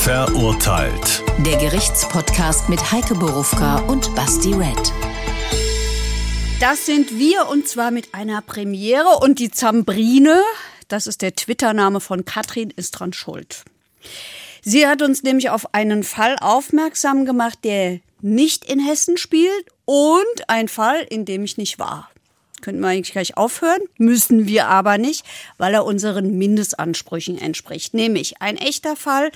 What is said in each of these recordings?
Verurteilt. Der Gerichtspodcast mit Heike Borufka und Basti Red. Das sind wir und zwar mit einer Premiere und die Zambrine, das ist der Twitter-Name von Katrin Istran Schuld. Sie hat uns nämlich auf einen Fall aufmerksam gemacht, der nicht in Hessen spielt und ein Fall, in dem ich nicht war. Könnten wir eigentlich gleich aufhören, müssen wir aber nicht, weil er unseren Mindestansprüchen entspricht. Nämlich ein echter Fall,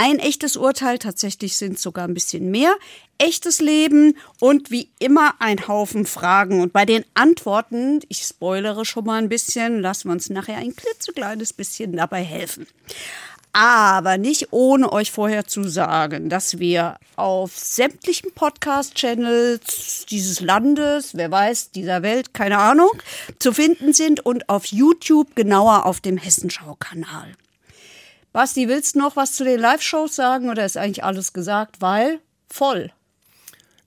ein echtes Urteil, tatsächlich sind es sogar ein bisschen mehr, echtes Leben und wie immer ein Haufen Fragen. Und bei den Antworten, ich spoilere schon mal ein bisschen, lassen wir uns nachher ein klitzekleines bisschen dabei helfen aber nicht ohne euch vorher zu sagen, dass wir auf sämtlichen Podcast-Channels dieses Landes, wer weiß, dieser Welt, keine Ahnung, zu finden sind und auf YouTube genauer auf dem Hessenschau-Kanal. Basti, willst du noch was zu den Live-Shows sagen oder ist eigentlich alles gesagt? Weil voll.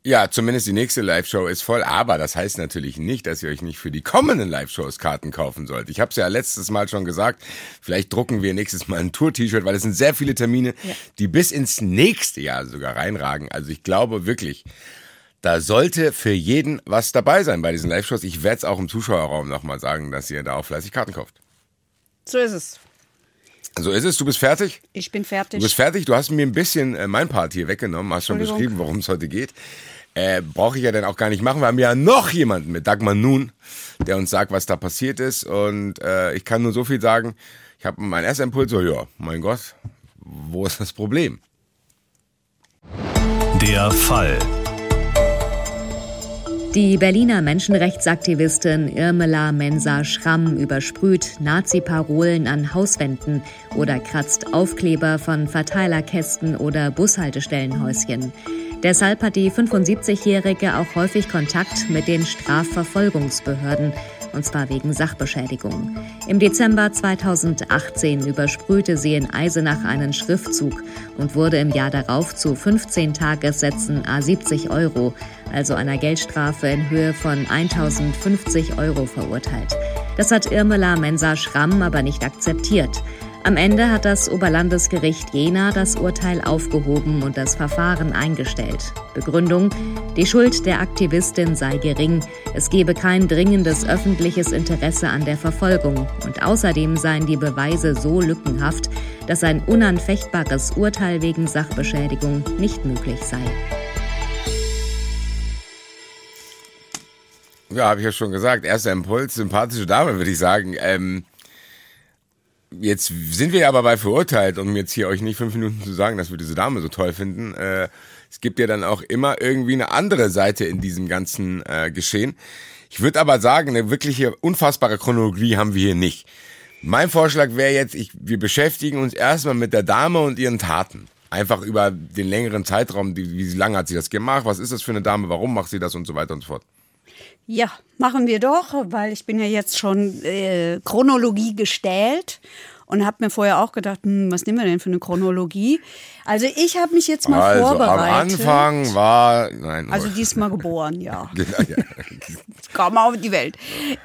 Ja, zumindest die nächste Live-Show ist voll, aber das heißt natürlich nicht, dass ihr euch nicht für die kommenden Live-Shows Karten kaufen sollt. Ich habe es ja letztes Mal schon gesagt, vielleicht drucken wir nächstes Mal ein Tour-T-Shirt, weil es sind sehr viele Termine, ja. die bis ins nächste Jahr sogar reinragen. Also ich glaube wirklich, da sollte für jeden was dabei sein bei diesen Live-Shows. Ich werde es auch im Zuschauerraum nochmal sagen, dass ihr da auch fleißig Karten kauft. So ist es. So ist es. Du bist fertig? Ich bin fertig. Du bist fertig. Du hast mir ein bisschen äh, mein Part hier weggenommen. Hast schon beschrieben, worum es heute geht. Äh, Brauche ich ja dann auch gar nicht machen. Wir haben ja noch jemanden mit Dagmar Nun, der uns sagt, was da passiert ist. Und äh, ich kann nur so viel sagen. Ich habe meinen ersten Impuls so, ja, mein Gott, wo ist das Problem? Der Fall. Die Berliner Menschenrechtsaktivistin Irmela Mensa Schramm übersprüht Nazi-Parolen an Hauswänden oder kratzt Aufkleber von Verteilerkästen oder Bushaltestellenhäuschen. Deshalb hat die 75-Jährige auch häufig Kontakt mit den Strafverfolgungsbehörden, und zwar wegen Sachbeschädigung. Im Dezember 2018 übersprühte sie in Eisenach einen Schriftzug und wurde im Jahr darauf zu 15 Tagessätzen a 70 Euro, also einer Geldstrafe in Höhe von 1050 Euro verurteilt. Das hat Irmela Mensa Schramm aber nicht akzeptiert. Am Ende hat das Oberlandesgericht Jena das Urteil aufgehoben und das Verfahren eingestellt. Begründung, die Schuld der Aktivistin sei gering, es gebe kein dringendes öffentliches Interesse an der Verfolgung und außerdem seien die Beweise so lückenhaft, dass ein unanfechtbares Urteil wegen Sachbeschädigung nicht möglich sei. Ja, habe ich ja schon gesagt. Erster Impuls, sympathische Dame, würde ich sagen. Ähm, Jetzt sind wir aber bei verurteilt, um jetzt hier euch nicht fünf Minuten zu sagen, dass wir diese Dame so toll finden. Äh, es gibt ja dann auch immer irgendwie eine andere Seite in diesem ganzen äh, Geschehen. Ich würde aber sagen, eine wirkliche unfassbare Chronologie haben wir hier nicht. Mein Vorschlag wäre jetzt, ich, wir beschäftigen uns erstmal mit der Dame und ihren Taten. Einfach über den längeren Zeitraum, die, wie lange hat sie das gemacht, was ist das für eine Dame, warum macht sie das und so weiter und so fort. Ja, machen wir doch, weil ich bin ja jetzt schon äh, Chronologie gestellt und habe mir vorher auch gedacht, hm, was nehmen wir denn für eine Chronologie? Also ich habe mich jetzt mal also, vorbereitet. Am Anfang war, nein. Also diesmal geboren, ja. Komm auf die Welt.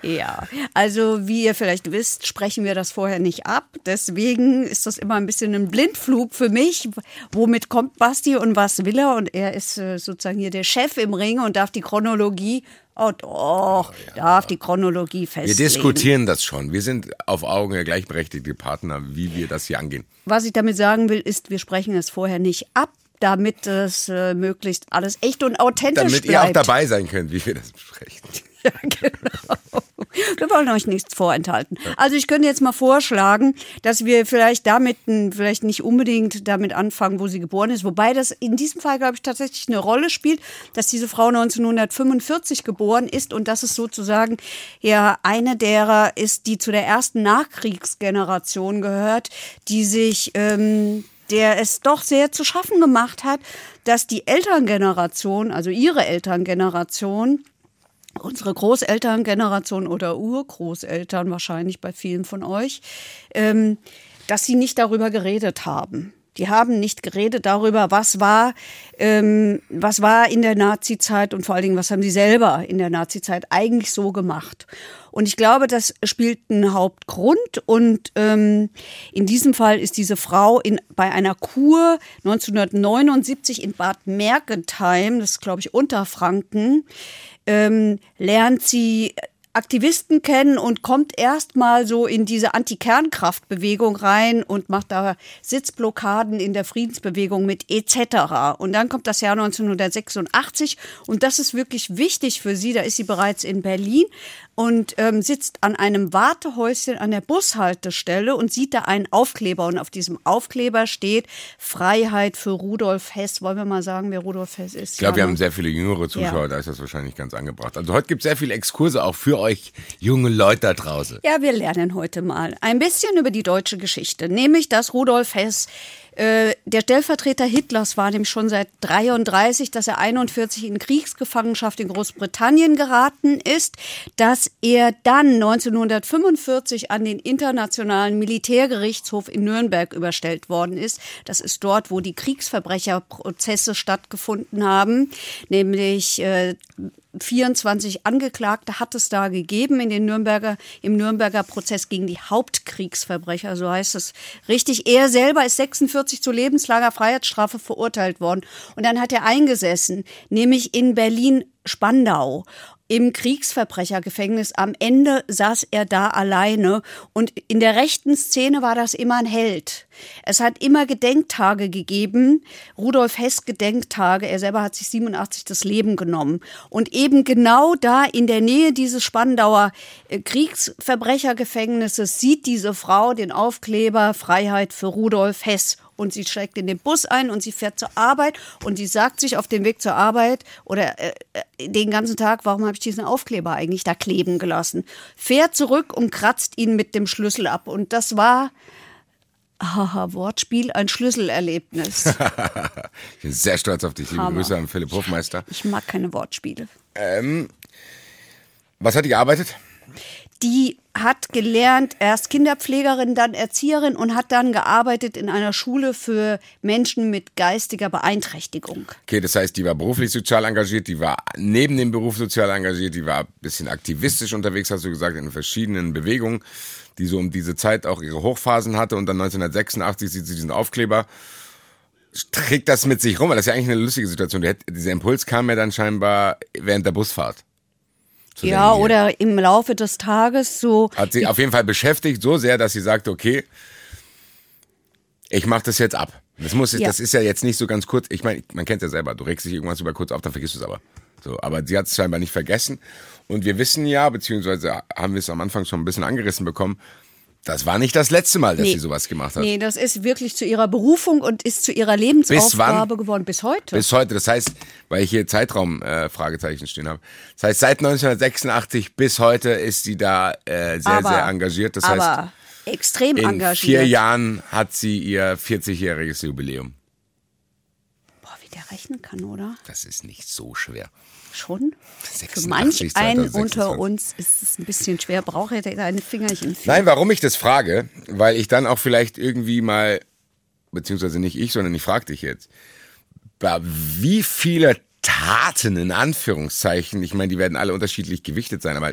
Ja, also wie ihr vielleicht wisst, sprechen wir das vorher nicht ab. Deswegen ist das immer ein bisschen ein Blindflug für mich. Womit kommt Basti und was will er? Und er ist äh, sozusagen hier der Chef im Ring und darf die Chronologie Oh doch, oh, ja. darf die Chronologie festlegen. Wir diskutieren das schon. Wir sind auf Augenhöhe gleichberechtigte Partner, wie wir das hier angehen. Was ich damit sagen will, ist, wir sprechen es vorher nicht ab, damit es äh, möglichst alles echt und authentisch damit bleibt. Damit ihr auch dabei sein könnt, wie wir das besprechen. Ja, genau. Wir wollen euch nichts vorenthalten. Also ich könnte jetzt mal vorschlagen, dass wir vielleicht damit, vielleicht nicht unbedingt damit anfangen, wo sie geboren ist, wobei das in diesem Fall, glaube ich, tatsächlich eine Rolle spielt, dass diese Frau 1945 geboren ist und dass es sozusagen ja eine derer ist, die zu der ersten Nachkriegsgeneration gehört, die sich ähm, der es doch sehr zu schaffen gemacht hat, dass die Elterngeneration, also ihre Elterngeneration, unsere Großelterngeneration oder Urgroßeltern wahrscheinlich bei vielen von euch, ähm, dass sie nicht darüber geredet haben. Die haben nicht geredet darüber, was war, ähm, was war in der Nazizeit und vor allen Dingen, was haben sie selber in der Nazizeit eigentlich so gemacht. Und ich glaube, das spielt einen Hauptgrund. Und ähm, in diesem Fall ist diese Frau in, bei einer Kur 1979 in Bad Mergentheim, das ist, glaube ich, Unterfranken, ähm, lernt sie Aktivisten kennen und kommt erstmal so in diese Anti-Kernkraftbewegung rein und macht da Sitzblockaden in der Friedensbewegung mit etc. Und dann kommt das Jahr 1986 und das ist wirklich wichtig für sie. Da ist sie bereits in Berlin und ähm, sitzt an einem Wartehäuschen an der Bushaltestelle und sieht da einen Aufkleber. Und auf diesem Aufkleber steht Freiheit für Rudolf Hess. Wollen wir mal sagen, wer Rudolf Hess ist? Ich glaube, wir haben sehr viele jüngere Zuschauer, ja. da ist das wahrscheinlich ganz angebracht. Also heute gibt es sehr viele Exkurse auch für euch junge Leute da draußen. Ja, wir lernen heute mal ein bisschen über die deutsche Geschichte, nämlich dass Rudolf Hess äh, der Stellvertreter Hitlers war nämlich schon seit 33, dass er 41 in Kriegsgefangenschaft in Großbritannien geraten ist, dass er dann 1945 an den Internationalen Militärgerichtshof in Nürnberg überstellt worden ist. Das ist dort, wo die Kriegsverbrecherprozesse stattgefunden haben, nämlich äh, 24 Angeklagte hat es da gegeben in den Nürnberger, im Nürnberger Prozess gegen die Hauptkriegsverbrecher, so heißt es richtig. Er selber ist 46 zu lebenslanger Freiheitsstrafe verurteilt worden. Und dann hat er eingesessen, nämlich in Berlin-Spandau im Kriegsverbrechergefängnis. Am Ende saß er da alleine und in der rechten Szene war das immer ein Held. Es hat immer Gedenktage gegeben, Rudolf Hess Gedenktage. Er selber hat sich 87 das Leben genommen. Und eben genau da in der Nähe dieses Spandauer äh, Kriegsverbrechergefängnisses sieht diese Frau den Aufkleber Freiheit für Rudolf Hess und sie steigt in den Bus ein und sie fährt zur Arbeit und sie sagt sich auf dem Weg zur Arbeit oder äh, äh den ganzen Tag, warum habe ich diesen Aufkleber eigentlich da kleben gelassen? Fährt zurück und kratzt ihn mit dem Schlüssel ab und das war Haha, Wortspiel, ein Schlüsselerlebnis. ich bin sehr stolz auf dich. Liebe Hammer. Grüße an Philipp Hofmeister. Ich mag keine Wortspiele. Ähm, was hat die gearbeitet? Die hat gelernt, erst Kinderpflegerin, dann Erzieherin und hat dann gearbeitet in einer Schule für Menschen mit geistiger Beeinträchtigung. Okay, das heißt, die war beruflich sozial engagiert, die war neben dem Beruf sozial engagiert, die war ein bisschen aktivistisch unterwegs, hast du gesagt, in verschiedenen Bewegungen, die so um diese Zeit auch ihre Hochphasen hatte und dann 1986 sieht sie diesen Aufkleber trägt das mit sich rum, weil das ist ja eigentlich eine lustige Situation. Dieser Impuls kam ja dann scheinbar während der Busfahrt ja, oder im Laufe des Tages so. Hat sie auf jeden Fall beschäftigt, so sehr, dass sie sagt, okay, ich mache das jetzt ab. Das muss, ja. das ist ja jetzt nicht so ganz kurz. Ich meine, man kennt ja selber. Du regst dich irgendwas über kurz auf, dann vergisst du es aber. So, aber sie hat es scheinbar nicht vergessen. Und wir wissen ja, beziehungsweise haben wir es am Anfang schon ein bisschen angerissen bekommen, das war nicht das letzte Mal, dass nee. sie sowas gemacht hat. Nee, das ist wirklich zu ihrer Berufung und ist zu ihrer Lebensaufgabe bis geworden. Bis heute. Bis heute. Das heißt, weil ich hier Zeitraum äh, Fragezeichen stehen habe. Das heißt, seit 1986 bis heute ist sie da äh, sehr, aber, sehr engagiert. Das heißt, extrem in engagiert. vier Jahren hat sie ihr 40-jähriges Jubiläum. Boah, wie der rechnen kann, oder? Das ist nicht so schwer. Schon? Für manch einen unter uns ist es ein bisschen schwer. Braucht er deine Fingerchen für? Nein, warum ich das frage, weil ich dann auch vielleicht irgendwie mal, beziehungsweise nicht ich, sondern ich frage dich jetzt, wie viele Taten in Anführungszeichen, ich meine, die werden alle unterschiedlich gewichtet sein, aber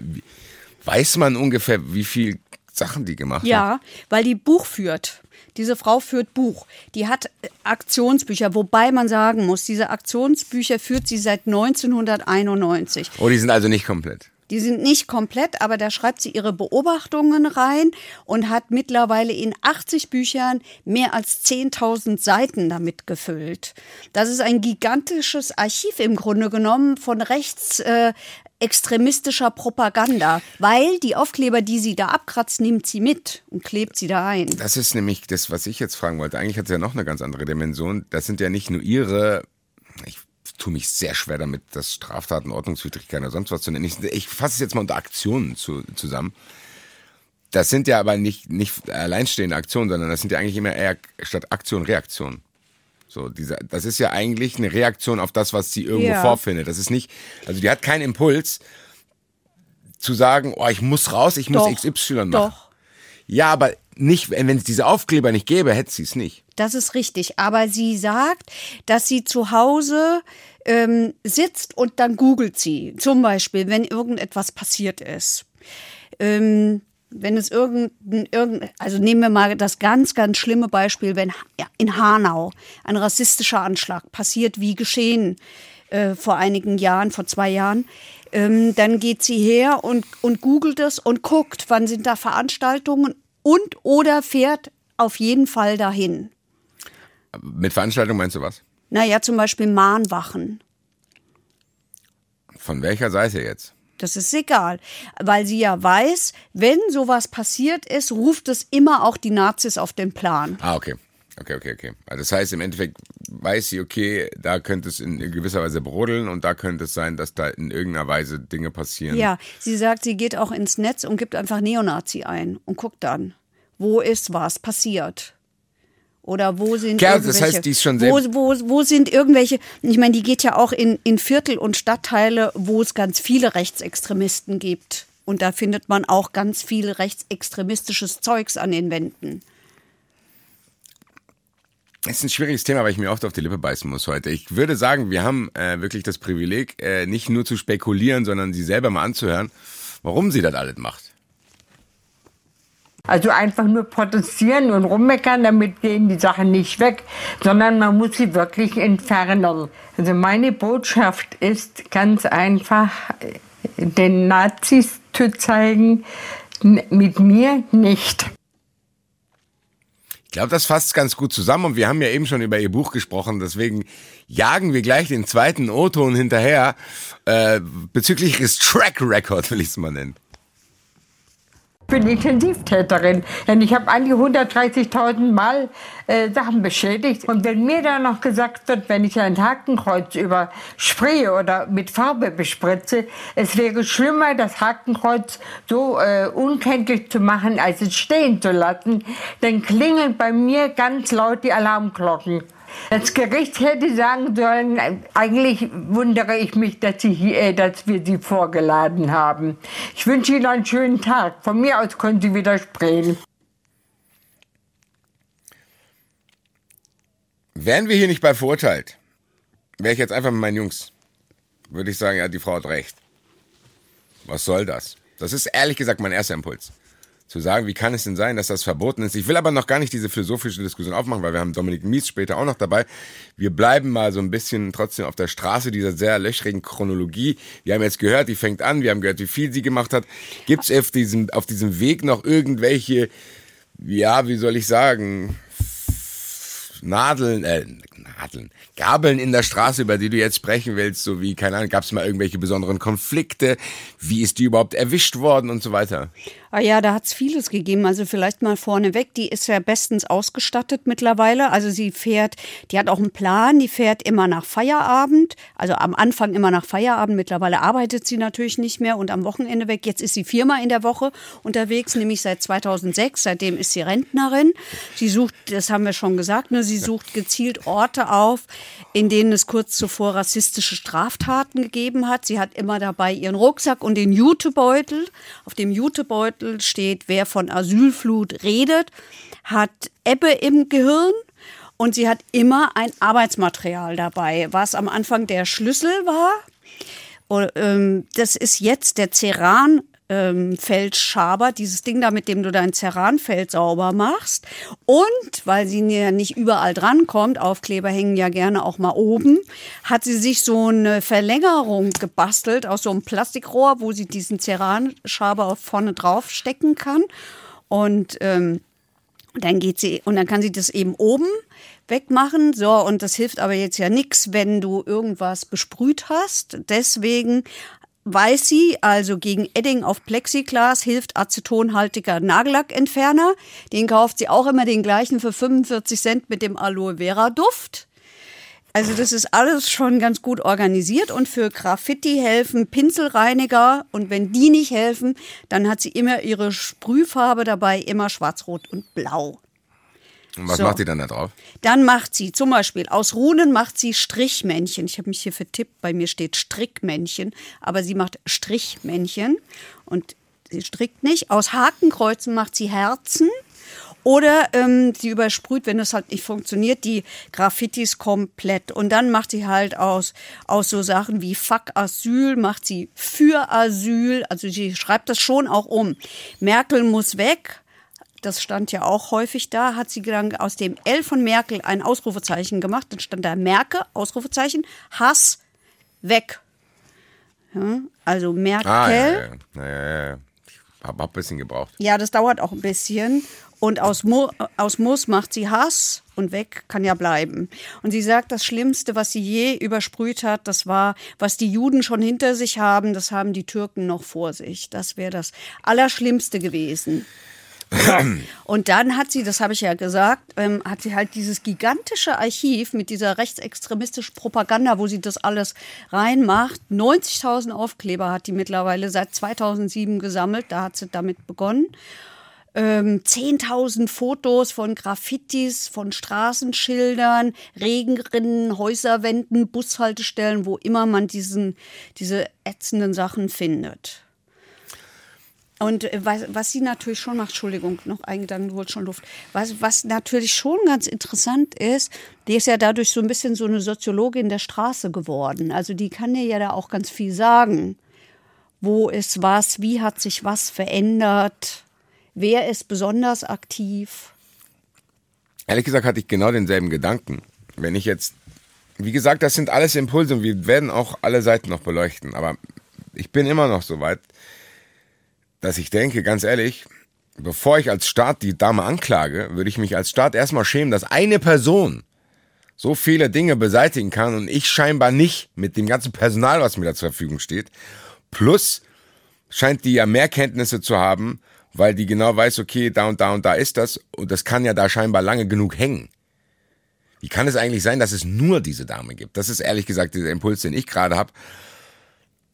weiß man ungefähr, wie viel Sachen die gemacht ja, hat? Ja, weil die Buch führt. Diese Frau führt Buch. Die hat äh, Aktionsbücher, wobei man sagen muss, diese Aktionsbücher führt sie seit 1991. Oh, die sind also nicht komplett. Die sind nicht komplett, aber da schreibt sie ihre Beobachtungen rein und hat mittlerweile in 80 Büchern mehr als 10.000 Seiten damit gefüllt. Das ist ein gigantisches Archiv im Grunde genommen von rechts äh, extremistischer Propaganda, weil die Aufkleber, die sie da abkratzt, nimmt sie mit und klebt sie da ein. Das ist nämlich das, was ich jetzt fragen wollte. Eigentlich hat es ja noch eine ganz andere Dimension. Das sind ja nicht nur ihre, ich tue mich sehr schwer damit, das Straftaten, Ordnungswidrigkeiten oder sonst was zu nennen. Ich, ich fasse es jetzt mal unter Aktionen zu, zusammen. Das sind ja aber nicht, nicht alleinstehende Aktionen, sondern das sind ja eigentlich immer eher statt Aktion Reaktion. So, dieser, das ist ja eigentlich eine Reaktion auf das, was sie irgendwo ja. vorfindet. Das ist nicht, also die hat keinen Impuls zu sagen, oh, ich muss raus, ich muss doch, XY machen. Doch. Ja, aber nicht, wenn es diese Aufkleber nicht gäbe, hätte sie es nicht. Das ist richtig. Aber sie sagt, dass sie zu Hause ähm, sitzt und dann googelt sie. Zum Beispiel, wenn irgendetwas passiert ist. Ähm, wenn es irgendein, irgendein, also nehmen wir mal das ganz, ganz schlimme Beispiel, wenn in Hanau ein rassistischer Anschlag passiert, wie geschehen äh, vor einigen Jahren, vor zwei Jahren, ähm, dann geht sie her und, und googelt es und guckt, wann sind da Veranstaltungen und oder fährt auf jeden Fall dahin. Mit Veranstaltungen meinst du was? Naja, zum Beispiel Mahnwachen. Von welcher Seite jetzt? Das ist egal, weil sie ja weiß, wenn sowas passiert ist, ruft es immer auch die Nazis auf den Plan. Ah, okay. Okay, okay, okay. Also das heißt, im Endeffekt weiß sie, okay, da könnte es in gewisser Weise brodeln und da könnte es sein, dass da in irgendeiner Weise Dinge passieren. Ja, sie sagt, sie geht auch ins Netz und gibt einfach Neonazi ein und guckt dann, wo ist was passiert. Oder wo sind ja, irgendwelche, das heißt, die ist schon wo, wo, wo sind irgendwelche, ich meine, die geht ja auch in, in Viertel und Stadtteile, wo es ganz viele Rechtsextremisten gibt. Und da findet man auch ganz viel rechtsextremistisches Zeugs an den Wänden. Es ist ein schwieriges Thema, weil ich mir oft auf die Lippe beißen muss heute. Ich würde sagen, wir haben äh, wirklich das Privileg, äh, nicht nur zu spekulieren, sondern sie selber mal anzuhören, warum sie das alles macht. Also einfach nur protestieren und rummeckern, damit gehen die Sachen nicht weg, sondern man muss sie wirklich entfernen. Also meine Botschaft ist ganz einfach, den Nazis zu zeigen, mit mir nicht. Ich glaube, das fasst ganz gut zusammen und wir haben ja eben schon über ihr Buch gesprochen, deswegen jagen wir gleich den zweiten O-Ton hinterher äh, bezüglich ihres Track Record, will ich es mal nennen. Ich bin Intensivtäterin, denn ich habe an die 130.000 Mal äh, Sachen beschädigt. Und wenn mir dann noch gesagt wird, wenn ich ein Hakenkreuz überspraye oder mit Farbe bespritze, es wäre schlimmer, das Hakenkreuz so äh, unkenntlich zu machen, als es stehen zu lassen, dann klingeln bei mir ganz laut die Alarmglocken. Das Gericht hätte sagen sollen, eigentlich wundere ich mich, dass, Sie, äh, dass wir Sie vorgeladen haben. Ich wünsche Ihnen einen schönen Tag. Von mir aus können Sie widersprechen. Wären wir hier nicht bei verurteilt, wäre ich jetzt einfach mit meinen Jungs, würde ich sagen, ja, die Frau hat recht. Was soll das? Das ist ehrlich gesagt mein erster Impuls zu sagen, wie kann es denn sein, dass das verboten ist. Ich will aber noch gar nicht diese philosophische Diskussion aufmachen, weil wir haben Dominik Mies später auch noch dabei. Wir bleiben mal so ein bisschen trotzdem auf der Straße dieser sehr löchrigen Chronologie. Wir haben jetzt gehört, die fängt an, wir haben gehört, wie viel sie gemacht hat. Gibt es auf diesem, auf diesem Weg noch irgendwelche, ja, wie soll ich sagen, Nadeln, äh, Nadeln, Gabeln in der Straße, über die du jetzt sprechen willst, so wie, keine Ahnung, gab es mal irgendwelche besonderen Konflikte? Wie ist die überhaupt erwischt worden und so weiter? Ah ja, da hat's vieles gegeben. Also vielleicht mal vorneweg, die ist ja bestens ausgestattet mittlerweile. Also sie fährt, die hat auch einen Plan, die fährt immer nach Feierabend. Also am Anfang immer nach Feierabend. Mittlerweile arbeitet sie natürlich nicht mehr und am Wochenende weg. Jetzt ist sie viermal in der Woche unterwegs, nämlich seit 2006. Seitdem ist sie Rentnerin. Sie sucht, das haben wir schon gesagt, ne, sie sucht gezielt Orte auf, in denen es kurz zuvor rassistische Straftaten gegeben hat. Sie hat immer dabei ihren Rucksack und den Jutebeutel. Auf dem Jutebeutel Kapitel steht, wer von Asylflut redet, hat Ebbe im Gehirn und sie hat immer ein Arbeitsmaterial dabei, was am Anfang der Schlüssel war. Ähm, das ist jetzt der Ceran ähm, Feldschaber, dieses Ding da, mit dem du dein Ceranfeld sauber machst. Und weil sie ja nicht überall drankommt, Aufkleber hängen ja gerne auch mal oben, hat sie sich so eine Verlängerung gebastelt aus so einem Plastikrohr, wo sie diesen Ceranschaber vorne drauf stecken kann. Und ähm, dann geht sie und dann kann sie das eben oben wegmachen. So, und das hilft aber jetzt ja nichts, wenn du irgendwas besprüht hast. Deswegen weiß sie, also gegen Edding auf Plexiglas hilft acetonhaltiger Nagellackentferner. Den kauft sie auch immer den gleichen für 45 Cent mit dem Aloe Vera Duft. Also das ist alles schon ganz gut organisiert und für Graffiti helfen Pinselreiniger und wenn die nicht helfen, dann hat sie immer ihre Sprühfarbe dabei, immer schwarz, rot und blau. Und was so. macht sie dann da drauf? Dann macht sie zum Beispiel aus Runen macht sie Strichmännchen. Ich habe mich hier vertippt, bei mir steht Strickmännchen, aber sie macht Strichmännchen und sie strickt nicht. Aus Hakenkreuzen macht sie Herzen. Oder ähm, sie übersprüht, wenn das halt nicht funktioniert, die Graffitis komplett. Und dann macht sie halt aus, aus so Sachen wie Fuck Asyl, macht sie für Asyl. Also sie schreibt das schon auch um. Merkel muss weg. Das stand ja auch häufig da. Hat sie dann aus dem L von Merkel ein Ausrufezeichen gemacht. Dann stand da Merkel, Ausrufezeichen, Hass, weg. Ja, also Merkel. Ah, ja, ja, ja. habe hab ein bisschen gebraucht. Ja, das dauert auch ein bisschen. Und aus, Mu aus Muss macht sie Hass und weg kann ja bleiben. Und sie sagt, das Schlimmste, was sie je übersprüht hat, das war, was die Juden schon hinter sich haben, das haben die Türken noch vor sich. Das wäre das Allerschlimmste gewesen. Und dann hat sie, das habe ich ja gesagt, ähm, hat sie halt dieses gigantische Archiv mit dieser rechtsextremistischen Propaganda, wo sie das alles reinmacht. 90.000 Aufkleber hat die mittlerweile seit 2007 gesammelt. Da hat sie damit begonnen. Ähm, 10.000 Fotos von Graffitis, von Straßenschildern, Regenrinnen, Häuserwänden, Bushaltestellen, wo immer man diesen, diese ätzenden Sachen findet. Und äh, was, was sie natürlich schon macht, Entschuldigung, noch ein Gedanken holt schon Luft. Was, was natürlich schon ganz interessant ist, die ist ja dadurch so ein bisschen so eine Soziologin der Straße geworden. Also die kann dir ja da auch ganz viel sagen. Wo ist was, wie hat sich was verändert, wer ist besonders aktiv? Ehrlich gesagt hatte ich genau denselben Gedanken. Wenn ich jetzt, wie gesagt, das sind alles Impulse und wir werden auch alle Seiten noch beleuchten, aber ich bin immer noch so weit, dass ich denke, ganz ehrlich, bevor ich als Staat die Dame anklage, würde ich mich als Staat erstmal schämen, dass eine Person so viele Dinge beseitigen kann und ich scheinbar nicht mit dem ganzen Personal, was mir da zur Verfügung steht. Plus scheint die ja mehr Kenntnisse zu haben, weil die genau weiß, okay, da und da und da ist das und das kann ja da scheinbar lange genug hängen. Wie kann es eigentlich sein, dass es nur diese Dame gibt? Das ist ehrlich gesagt der Impuls, den ich gerade habe,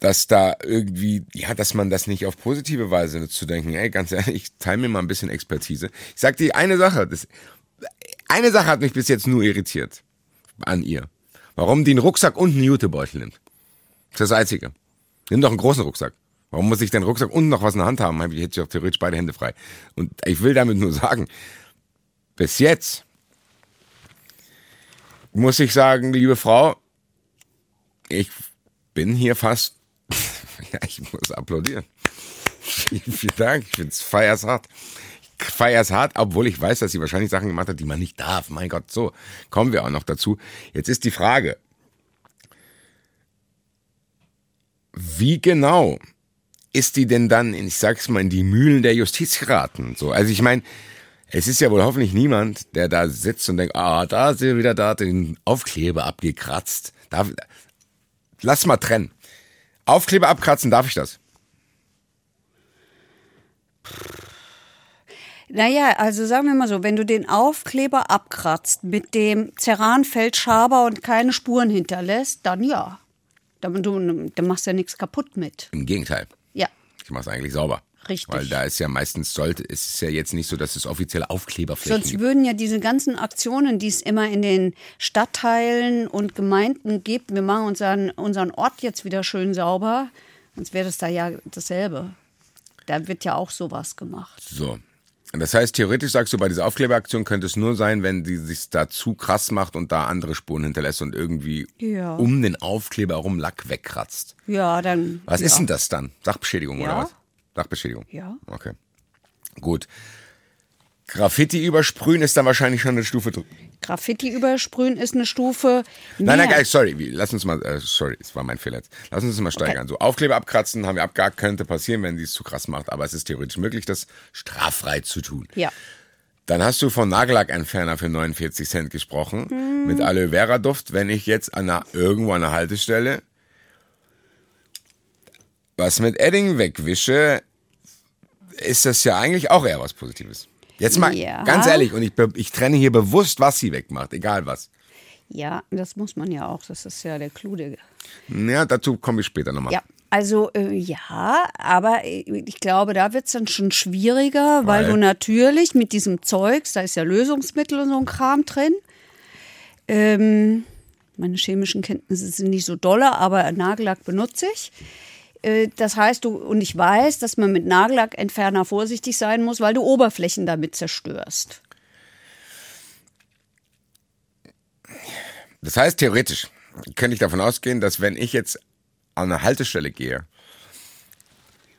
dass da irgendwie, ja, dass man das nicht auf positive Weise zu denken, ey, ganz ehrlich, teile mir mal ein bisschen Expertise. Ich sag dir eine Sache, das, eine Sache hat mich bis jetzt nur irritiert an ihr. Warum die einen Rucksack und einen Jutebeutel nimmt. Das ist das Einzige. Nimm doch einen großen Rucksack. Warum muss ich den Rucksack und noch was in der Hand haben? Ich hätte ja theoretisch beide Hände frei. Und ich will damit nur sagen, bis jetzt muss ich sagen, liebe Frau, ich bin hier fast, ja, ich muss applaudieren. Vielen, vielen Dank, ich finde es feiers hart. Ich feier's hart, obwohl ich weiß, dass sie wahrscheinlich Sachen gemacht hat, die man nicht darf. Mein Gott, so kommen wir auch noch dazu. Jetzt ist die Frage, wie genau ist die denn dann, ich sag's mal, in die Mühlen der Justiz geraten? So, also ich meine, es ist ja wohl hoffentlich niemand, der da sitzt und denkt, ah, da ist wieder da den Aufkleber abgekratzt. Darf, lass mal trennen. Aufkleber abkratzen, darf ich das? Naja, also sagen wir mal so, wenn du den Aufkleber abkratzt mit dem Ceranfeldschaber und keine Spuren hinterlässt, dann ja. Dann, du, dann machst du ja nichts kaputt mit. Im Gegenteil. Ja. Ich mache es eigentlich sauber. Richtig. Weil da ist ja meistens sollte, es ist ja jetzt nicht so, dass es offizielle Aufkleberflächen Sonst gibt. würden ja diese ganzen Aktionen, die es immer in den Stadtteilen und Gemeinden gibt, wir machen unseren, unseren Ort jetzt wieder schön sauber, sonst wäre das da ja dasselbe. Da wird ja auch sowas gemacht. So. Und Das heißt, theoretisch sagst du, bei dieser Aufkleberaktion könnte es nur sein, wenn die sich da zu krass macht und da andere Spuren hinterlässt und irgendwie Ja. um den Aufkleber herum Lack wegkratzt. Ja, dann. Was ja. ist denn das dann? Sachbeschädigung Ja. oder was? Sachbeschädigung. Ja. Okay. Gut. Graffiti übersprühen ist dann wahrscheinlich schon eine Stufe drüber. Graffiti übersprühen ist eine Stufe. Nein, nein, mehr. geil, sorry. Lass uns mal, äh, sorry, es war mein Fehler jetzt. Lass uns das mal steigern. So, Aufkleber abkratzen haben wir abgehakt, könnte passieren, wenn die es zu krass macht, aber es ist theoretisch möglich, das straffrei zu tun. Ja. Dann hast du von Nagellackentferner für 49 Cent gesprochen. Mit Aloe Vera Duft. Wenn ich jetzt an einer, irgendwo an der Haltestelle was mit Edding wegwische, ist das ja eigentlich auch eher was Positives. Jetzt mal Ja. ganz ehrlich, und ich, ich trenne hier bewusst, was sie wegmacht, egal was. Ja, das muss man ja auch. Das ist ja der Clou. Der Ja, dazu komme ich später nochmal. Ja, also äh, ja, aber äh, ich glaube, da wird es dann schon schwieriger, weil, Weil? du natürlich mit diesem Zeugs, da ist ja Lösungsmittel und so ein Kram drin. Ähm, meine chemischen Kenntnisse sind nicht so dolle, aber Nagellack benutze ich. Äh, das heißt, du, und ich weiß, dass man mit Nagellackentferner vorsichtig sein muss, weil du Oberflächen damit zerstörst. Das heißt, theoretisch könnte ich davon ausgehen, dass wenn ich jetzt an eine Haltestelle gehe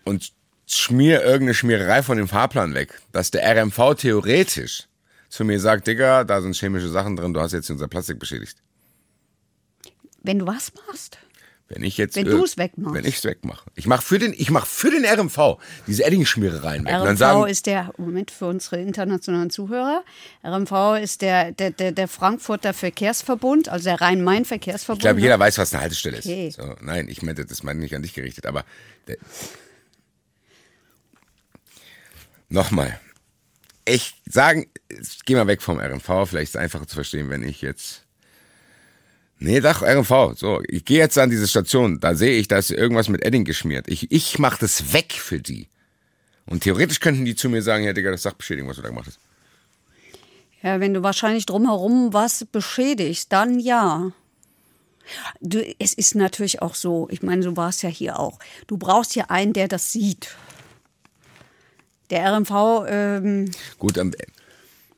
und schmier irgendeine Schmiererei von dem Fahrplan weg, dass der RMV theoretisch zu mir sagt, Digga, da sind chemische Sachen drin, du hast jetzt unser Plastik beschädigt. Wenn du was machst? Wenn ich jetzt, Wenn äh, du es wegmachst. Wenn ich es wegmache. Ich mache für den, ich mache für den RMV diese Edding-Schmierereien weg. RMV sagen, ist der, Moment für unsere internationalen Zuhörer, RMV ist der, der, der, der Frankfurter Verkehrsverbund, also der Rhein-Main-Verkehrsverbund. ich glaube, jeder weiß, was eine Haltestelle Okay. ist. So, nein, ich meinte, das meine ich nicht an dich gerichtet, aber nochmal. Ich sagen, geh mal weg vom RMV, vielleicht ist es einfacher zu verstehen, wenn ich jetzt. Nee, doch, RMV. So, ich gehe jetzt an diese Station, da sehe ich, da ist irgendwas mit Edding geschmiert. Ich, ich mache das weg für die. Und theoretisch könnten die zu mir sagen, ja, Digga, das ist Sachbeschädigung, was du da gemacht hast. Ja, wenn du wahrscheinlich drumherum was beschädigst, dann ja. Du, es ist natürlich auch so, ich meine, du warst ja hier auch. Du brauchst ja einen, der das sieht. Der RMV ähm, Gut, am-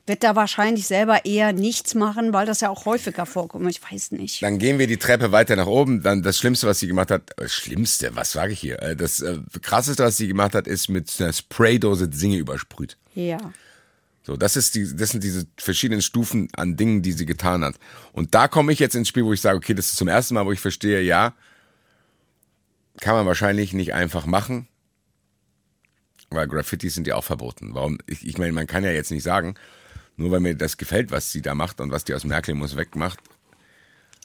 wird da wahrscheinlich selber eher nichts machen, weil das ja auch häufiger vorkommt. Ich weiß nicht. Dann gehen wir die Treppe weiter nach oben. Dann das Schlimmste, was sie gemacht hat, äh, Schlimmste, was sage ich hier? Äh, Das äh, Krasseste, was sie gemacht hat, ist mit einer Spraydose Dinge übersprüht. Ja. So, das ist die, das sind diese verschiedenen Stufen an Dingen, die sie getan hat. Und da komme ich jetzt ins Spiel, wo ich sage, okay, das ist zum ersten Mal, wo ich verstehe, ja, kann man wahrscheinlich nicht einfach machen, weil Graffitis sind ja auch verboten. Warum? Ich, ich meine, man kann ja jetzt nicht sagen, nur weil mir das gefällt, was sie da macht und was die aus Merkel muss wegmacht,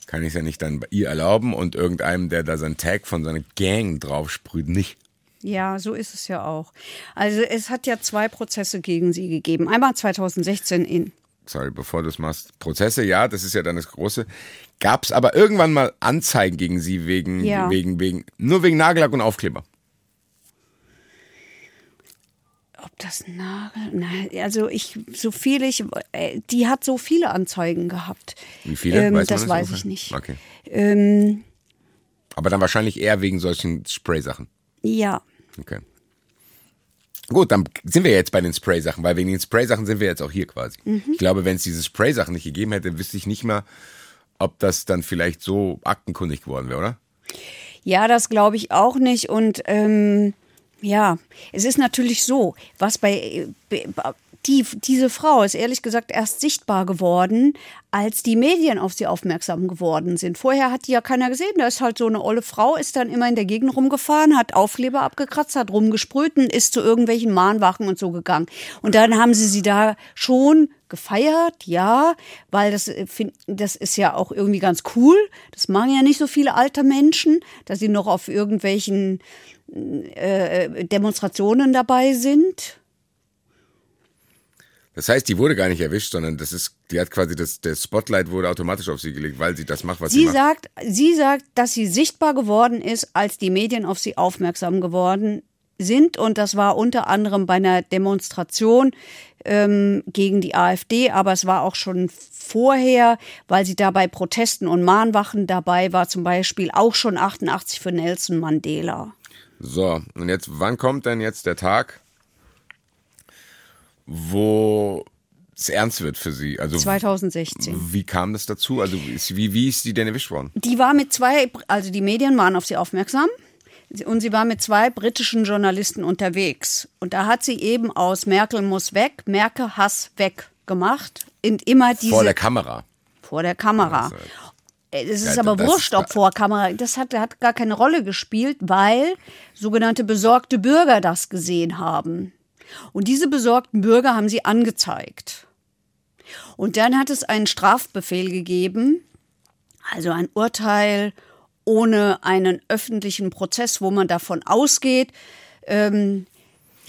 kann ich es ja nicht dann bei ihr erlauben und irgendeinem, der da seinen Tag von seiner Gang draufsprüht, nicht. Ja, so ist es ja auch. Also es hat ja zwei Prozesse gegen sie gegeben. Einmal 2016 in sorry, bevor du es machst, Prozesse, ja, das ist ja dann das Große. Gab es aber irgendwann mal Anzeigen gegen sie wegen, Ja. wegen, wegen, nur wegen Nagellack und Aufkleber. Ob das Nagel? Nein, also ich, so viel ich, äh, die hat so viele Anzeigen gehabt. Wie viele? Ähm, Weiß man das weiß ungefähr? ich nicht. Okay. Ähm, Aber dann wahrscheinlich eher wegen solchen Spray-Sachen. ja, Okay. Gut, dann sind wir jetzt bei den Spray-Sachen, weil wegen den Spray-Sachen sind wir jetzt auch hier quasi. Mhm. Ich glaube, wenn es diese Spray-Sachen nicht gegeben hätte, wüsste ich nicht mal, ob das dann vielleicht so aktenkundig geworden wäre, oder? ja, das glaube ich auch nicht. Und ähm, ja, es ist natürlich so, was bei äh, die, diese Frau ist ehrlich gesagt erst sichtbar geworden, als die Medien auf sie aufmerksam geworden sind. Vorher hat die ja keiner gesehen. Da ist halt so eine olle Frau, ist dann immer in der Gegend rumgefahren, hat Aufkleber abgekratzt, hat rumgesprüht und ist zu irgendwelchen Mahnwachen und so gegangen. Und dann haben sie sie da schon gefeiert, ja, weil das, äh, das ist ja auch irgendwie ganz cool. Das machen ja nicht so viele alte Menschen, dass sie noch auf irgendwelchen äh, Demonstrationen dabei sind. Das heißt, die wurde gar nicht erwischt, sondern das ist, die hat quasi das, der Spotlight wurde automatisch auf sie gelegt, weil sie das macht, was sie, Sie macht. sagt, sie sagt, dass sie sichtbar geworden ist, als die Medien auf sie aufmerksam geworden sind. Und das war unter anderem bei einer Demonstration ähm, gegen die AfD, aber es war auch schon vorher, weil sie da bei Protesten und Mahnwachen dabei war, zum Beispiel auch schon 88 für Nelson Mandela. So, und jetzt, wann kommt denn jetzt der Tag, wo es ernst wird für sie? Also, 2016. wie kam das dazu? Also, wie, wie ist sie denn erwischt worden? Die war mit zwei, also die Medien waren auf sie aufmerksam. Und sie war mit zwei britischen Journalisten unterwegs. Und da hat sie eben aus Merkel muss weg, Merkel Hass weg gemacht. Und immer diese. Vor der Kamera. vor der Kamera. Also, Es ist Ja, aber wurscht, ob vor Kamera. Das hat, hat gar keine Rolle gespielt, weil sogenannte besorgte Bürger das gesehen haben. Und diese besorgten Bürger haben sie angezeigt. Und dann hat es einen Strafbefehl gegeben, also ein Urteil ohne einen öffentlichen Prozess, wo man davon ausgeht, ähm,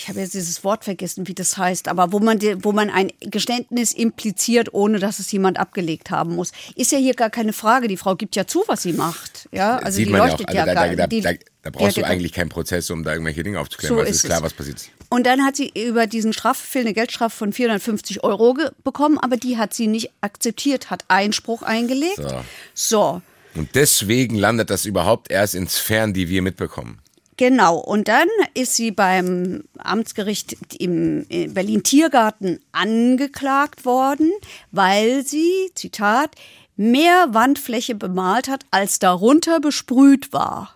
ich habe jetzt dieses Wort vergessen, wie das heißt, aber wo man, wo man ein Geständnis impliziert, ohne dass es jemand abgelegt haben muss. Ist ja hier gar keine Frage. Die Frau gibt ja zu, was sie macht. Ja, also Sieht die man ja auch. leuchtet Also, ja da, gar da, da, die- da, da brauchst du ja- eigentlich keinen Prozess, um da irgendwelche Dinge aufzuklären, So weil es ist klar, es. was passiert ist. Und dann hat sie über diesen Strafbefehl eine Geldstrafe von 450 Euro bekommen, aber die hat sie nicht akzeptiert, hat Einspruch eingelegt. So. so. Und deswegen landet das überhaupt erst in Sphären, die wir mitbekommen. Genau, und dann ist sie beim Amtsgericht im Berlin-Tiergarten angeklagt worden, weil sie, Zitat, mehr Wandfläche bemalt hat, als darunter besprüht war.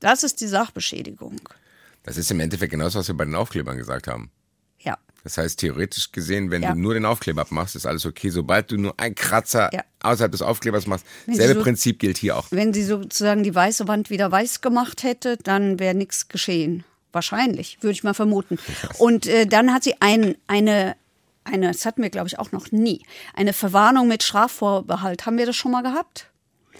Das ist die Sachbeschädigung. Das ist im Endeffekt genauso, was wir bei den Aufklebern gesagt haben. Das heißt, theoretisch gesehen, wenn Ja. du nur den Aufkleber abmachst, ist alles okay. Sobald du nur einen Kratzer Ja. außerhalb des Aufklebers machst, Wenn selbe so- Prinzip gilt hier auch. Wenn sie sozusagen die weiße Wand wieder weiß gemacht hätte, dann wäre nichts geschehen. Wahrscheinlich, würde ich mal vermuten. Und äh, dann hat sie ein, eine, eine, das hatten wir glaube ich auch noch nie, eine Verwarnung mit Strafvorbehalt. Haben wir das schon mal gehabt?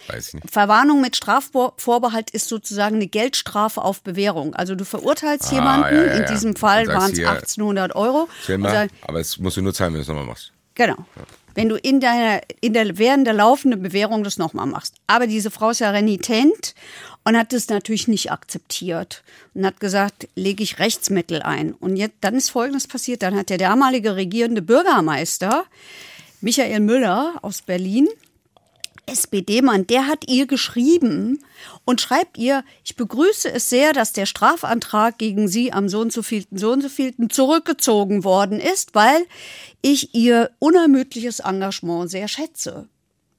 Weiß ich nicht. Verwarnung mit Strafvorbehalt ist sozusagen eine Geldstrafe auf Bewährung. Also du verurteilst Ah, jemanden, ja, ja, in diesem Fall waren es hier, 1800 Euro. Mal, sag- aber es musst du nur zahlen, wenn du es nochmal machst. Genau. Wenn du in deiner, in der, während der laufenden Bewährung das nochmal machst. Aber diese Frau ist ja renitent und hat das natürlich nicht akzeptiert und hat gesagt, lege ich Rechtsmittel ein. Und jetzt, dann ist Folgendes passiert. Dann hat der damalige regierende Bürgermeister, Michael Müller aus Berlin, SPD-Mann, der hat ihr geschrieben und schreibt ihr, ich begrüße es sehr, dass der Strafantrag gegen Sie am so und so vielten, so und so vielten zurückgezogen worden ist, weil ich ihr unermüdliches Engagement sehr schätze.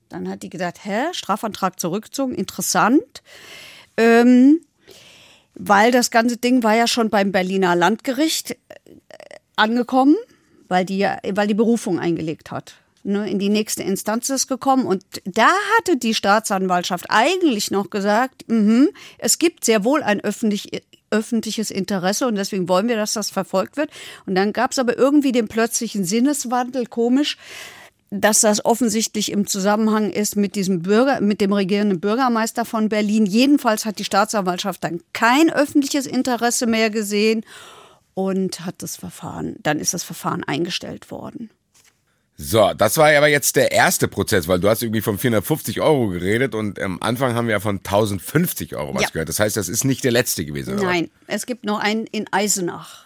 Dann hat die gedacht, hä, Strafantrag zurückgezogen, interessant. Ähm, weil das ganze Ding war ja schon beim Berliner Landgericht äh, angekommen, weil die, weil die Berufung eingelegt hat. Ne, in die nächste Instanz ist gekommen und da hatte die Staatsanwaltschaft eigentlich noch gesagt, mhm, es gibt sehr wohl ein öffentlich, öffentliches Interesse und deswegen wollen wir, dass das verfolgt wird. Und dann gab es aber irgendwie den plötzlichen Sinneswandel, komisch, dass das offensichtlich im Zusammenhang ist mit diesem Bürger, mit dem regierenden Bürgermeister von Berlin. Jedenfalls hat die Staatsanwaltschaft dann kein öffentliches Interesse mehr gesehen und hat das Verfahren, dann ist das Verfahren eingestellt worden. So, das war aber jetzt der erste Prozess, weil du hast irgendwie von 450 Euro geredet und am Anfang haben wir ja von 1050 Euro was Ja. gehört. Das heißt, das ist nicht der letzte gewesen. oder? Nein, es gibt noch einen in Eisenach.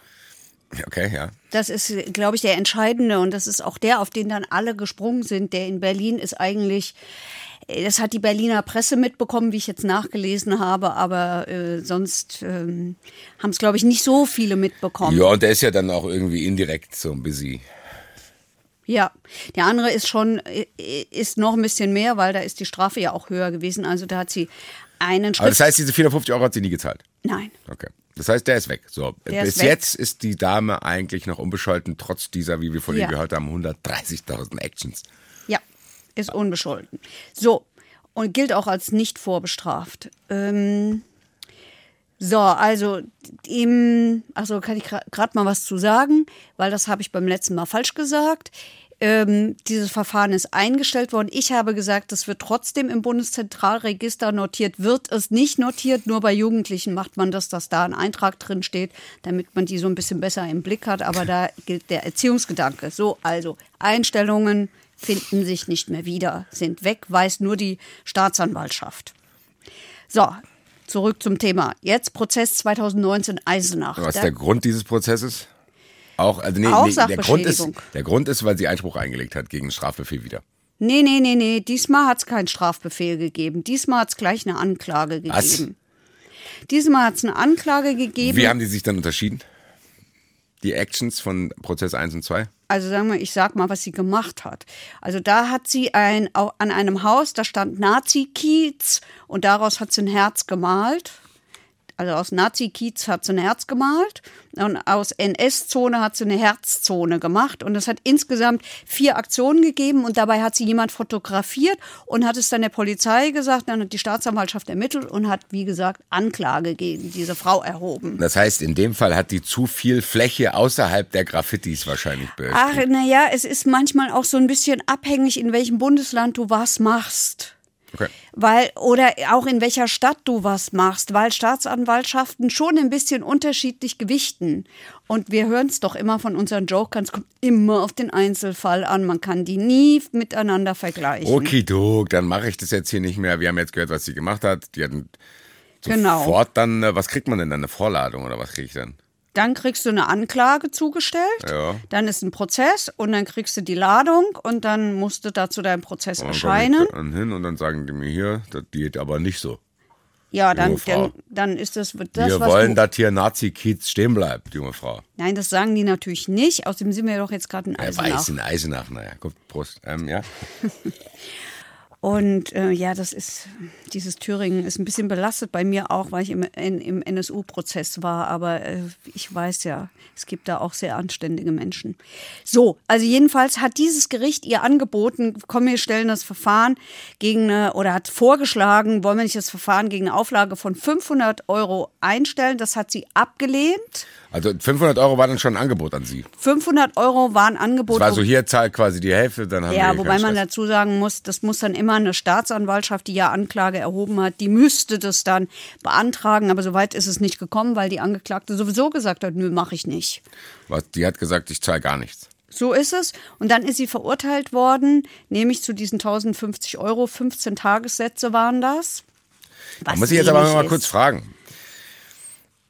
Okay, ja. Das ist, glaube ich, der entscheidende und das ist auch der, auf den dann alle gesprungen sind. Der in Berlin ist eigentlich, äh, das hat die Berliner Presse mitbekommen, wie ich jetzt nachgelesen habe, aber äh, sonst ähm, haben es, glaube ich, nicht so viele mitbekommen. Ja, und der ist ja dann auch irgendwie indirekt so ein bisschen. Ja, der andere ist schon, äh, ist noch ein bisschen mehr, weil da ist die Strafe ja auch höher gewesen. Also da hat sie einen Aber Schritt. das heißt, diese 450 Euro hat sie nie gezahlt. Nein. Okay. Das heißt, der ist weg. So, Der bis ist weg. jetzt ist die Dame eigentlich noch unbescholten, trotz dieser, wie wir von ihr Ja. gehört haben, 130.000 Actions. Ja, ist unbescholten. So, und gilt auch als nicht vorbestraft. Ähm, so, also im, also kann ich gerade mal was zu sagen, weil das habe ich beim letzten Mal falsch gesagt. Ähm, dieses Verfahren ist eingestellt worden. Ich habe gesagt, es wird trotzdem im Bundeszentralregister notiert. Wird es nicht notiert, nur bei Jugendlichen macht man das, dass da ein Eintrag drin steht, damit man die so ein bisschen besser im Blick hat. Aber da gilt der Erziehungsgedanke. So, also Einstellungen finden sich nicht mehr wieder, sind weg, weiß nur die Staatsanwaltschaft. So, zurück zum Thema. Jetzt Prozess 2019 Eisenach. Was ist der Grund dieses Prozesses? Auch, also nee, Auch nee, der Grund ist, der Grund ist, weil sie Einspruch eingelegt hat gegen den Strafbefehl wieder. Nee, nee, nee, nee. Diesmal hat es keinen Strafbefehl gegeben. Diesmal hat es gleich eine Anklage Was? gegeben. Diesmal hat es eine Anklage gegeben. Wie haben die sich dann unterschieden? Die Actions von Prozess 1 und 2? also sagen wir, ich sag mal, was sie gemacht hat. Also da hat sie ein, an einem Haus, da stand Nazi-Kiez und daraus hat sie ein Herz gemalt. Also aus Nazi-Kiez hat sie ein Herz gemalt und aus NS-Zone hat sie eine Herzzone gemacht. Und es hat insgesamt vier Aktionen gegeben und dabei hat sie jemand fotografiert und hat es dann der Polizei gesagt. Dann hat die Staatsanwaltschaft ermittelt und hat, wie gesagt, Anklage gegen diese Frau erhoben. Das heißt, in dem Fall hat die zu viel Fläche außerhalb der Graffitis wahrscheinlich Ach, bespielt. naja, es ist manchmal auch so ein bisschen abhängig, in welchem Bundesland du was machst. Okay. Weil, oder auch in welcher Stadt du was machst, weil Staatsanwaltschaften schon ein bisschen unterschiedlich gewichten. Und wir hören es doch immer von unseren Jokern, es kommt immer auf den Einzelfall an. Man kann die nie miteinander vergleichen. Okidok, dann mache ich das jetzt hier nicht mehr. Wir haben jetzt gehört, was sie gemacht hat. Die hatten Genau. sofort dann, äh, was kriegt man denn dann? Eine Vorladung oder was kriege ich dann? Dann kriegst du eine Anklage zugestellt, Ja. dann ist ein Prozess und dann kriegst du die Ladung und dann musst du da zu deinem Prozess Und dann erscheinen. dann hin und dann sagen die mir hier, das geht aber nicht so. Ja, dann, dann, dann ist das, das Wir wollen, dass hier Nazi-Kiez stehen bleibt, junge Frau. Nein, das sagen die natürlich nicht. Außerdem sind wir doch jetzt gerade in Eisenach. weiß in Eisenach, naja, gut, Prost. Ähm, ja. Und äh, ja, das ist, dieses Thüringen ist ein bisschen belastet bei mir auch, weil ich im, in, im NSU-Prozess war. Aber äh, ich weiß ja, es gibt da auch sehr anständige Menschen. So, also jedenfalls hat dieses Gericht ihr angeboten, komm, wir stellen das Verfahren gegen eine, oder hat vorgeschlagen, wollen wir nicht das Verfahren gegen eine Auflage von 500 Euro einstellen. Das hat sie abgelehnt. Also 500 Euro war dann schon ein Angebot an Sie. 500 Euro war ein Das Angebot. war so, hier zahlt quasi die Hälfte, dann haben wir Ja, hier wobei man dazu sagen muss, das muss dann immer eine Staatsanwaltschaft, die ja Anklage erhoben hat, die müsste das dann beantragen. Aber soweit ist es nicht gekommen, weil die Angeklagte sowieso gesagt hat, nö, mache ich nicht. Was, die hat gesagt, ich zahle gar nichts. So ist es. Und dann ist sie verurteilt worden, nämlich zu diesen 1050 Euro. 15 Tagessätze waren das. Da muss ich jetzt aber mal ist. kurz fragen.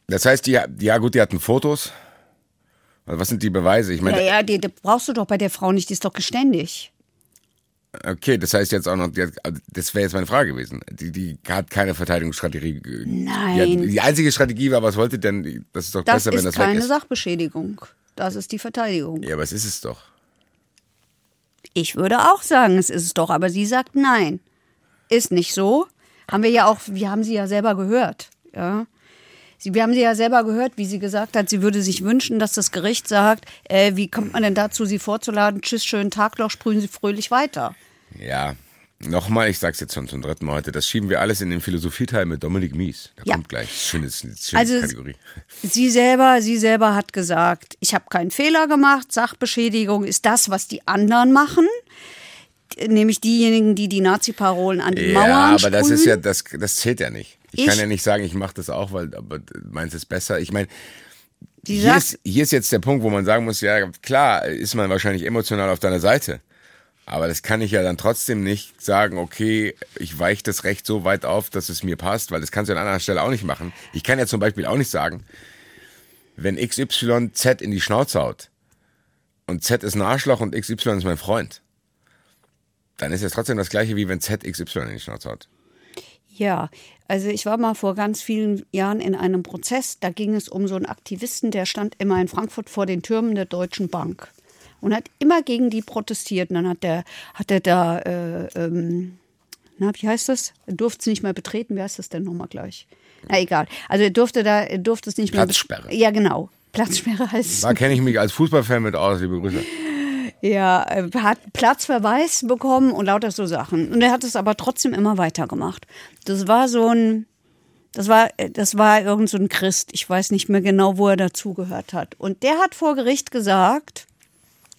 Das heißt, die, ja gut, die hatten Fotos. Also Was sind die Beweise? Ich Ja, meine, ja, die, die brauchst du doch bei der Frau nicht, die ist doch geständig. Okay, das heißt jetzt auch noch, also das wäre jetzt meine Frage gewesen. Die, die hat keine Verteidigungsstrategie. Nein. Die, die einzige Strategie war, was wollte denn, das ist doch Das besser, wenn ist das weg keine ist. Sachbeschädigung. Das ist die Verteidigung. Ja, aber es ist es doch. Ich würde auch sagen, es ist es doch, aber sie sagt nein. Ist nicht so. Haben wir ja auch, wir haben sie ja selber gehört. Ja. Sie, wir haben sie ja selber gehört, wie sie gesagt hat, sie würde sich wünschen, dass das Gericht sagt, äh, wie kommt man denn dazu, sie vorzuladen? Tschüss, schönen Tag noch, sprühen Sie fröhlich weiter. Ja. Nochmal, ich sag's jetzt schon zum dritten Mal heute, das schieben wir alles in den Philosophieteil mit Dominik Mies. Der Ja. kommt gleich. Schönes, schönes Also- Kategorie. Sie selber, sie selber hat gesagt, ich habe keinen Fehler gemacht. Sachbeschädigung ist das, was die anderen machen. Nämlich diejenigen, die die Nazi-Parolen an die Ja, Mauern aber sprühen. das ist ja, das, das zählt ja nicht. Ich, Ich- kann ja nicht sagen, ich mache das auch, weil, aber meins ist besser. Ich meine, hier ist, hier ist jetzt der Punkt, wo man sagen muss, ja, klar, ist man wahrscheinlich emotional auf deiner Seite. Aber das kann ich ja dann trotzdem nicht sagen, okay, ich weiche das Recht so weit auf, dass es mir passt, weil das kannst du an anderer Stelle auch nicht machen. Ich kann ja zum Beispiel auch nicht sagen, wenn XY Z in die Schnauze haut und Z ist ein Arschloch und XY ist mein Freund, dann ist es trotzdem das gleiche, wie wenn Z XY in die Schnauze haut. Ja, also ich war mal vor ganz vielen Jahren in einem Prozess, da ging es um so einen Aktivisten, der stand immer in Frankfurt vor den Türmen der Deutschen Bank und hat immer gegen die protestiert. Und dann hat der, hat er da, äh, ähm, na, wie heißt das? Er durfte es nicht mehr betreten. Wie heißt das denn nochmal gleich? Na egal. Also er durfte da, er durfte es nicht mehr. bet- Platzsperre. Ja, genau. Platzsperre heißt es. Da kenne ich mich als Fußballfan mit aus, liebe Grüße. Ja, er hat Platzverweis bekommen und lauter so Sachen. Und er hat es aber trotzdem immer weitergemacht. Das war so ein, das war, das war irgend so ein Christ. Ich weiß nicht mehr genau, wo er dazugehört hat. Und der hat vor Gericht gesagt,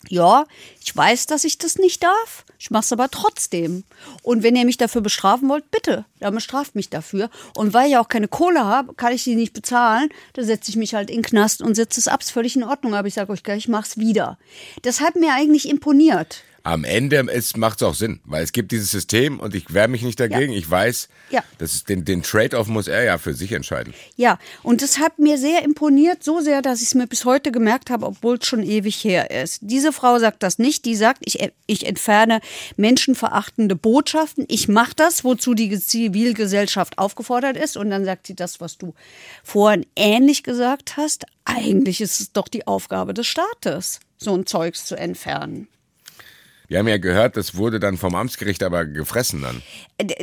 ja, ich weiß, dass ich das nicht darf. Ich mache es aber trotzdem. Und wenn ihr mich dafür bestrafen wollt, bitte, dann bestraft mich dafür. Und weil ich auch keine Kohle habe, kann ich die nicht bezahlen. Da setze ich mich halt in den Knast und sitze es ab. Ist völlig in Ordnung. Aber ich sage euch gleich, ich mache es wieder. Das hat mir eigentlich imponiert. Am Ende macht es auch Sinn, weil es gibt dieses System und ich wehre mich nicht dagegen. Ja. Ich weiß, Ja. das ist, den, den Trade-off muss er ja für sich entscheiden. Ja, und das hat mir sehr imponiert, so sehr, dass ich es mir bis heute gemerkt habe, obwohl es schon ewig her ist. Diese Frau sagt das nicht, die sagt, ich, ich entferne menschenverachtende Botschaften, ich mache das, wozu die Zivilgesellschaft aufgefordert ist. Und dann sagt sie das, was du vorhin ähnlich gesagt hast. Eigentlich ist es doch die Aufgabe des Staates, so ein Zeugs zu entfernen. Wir haben ja gehört, das wurde dann vom Amtsgericht aber gefressen dann.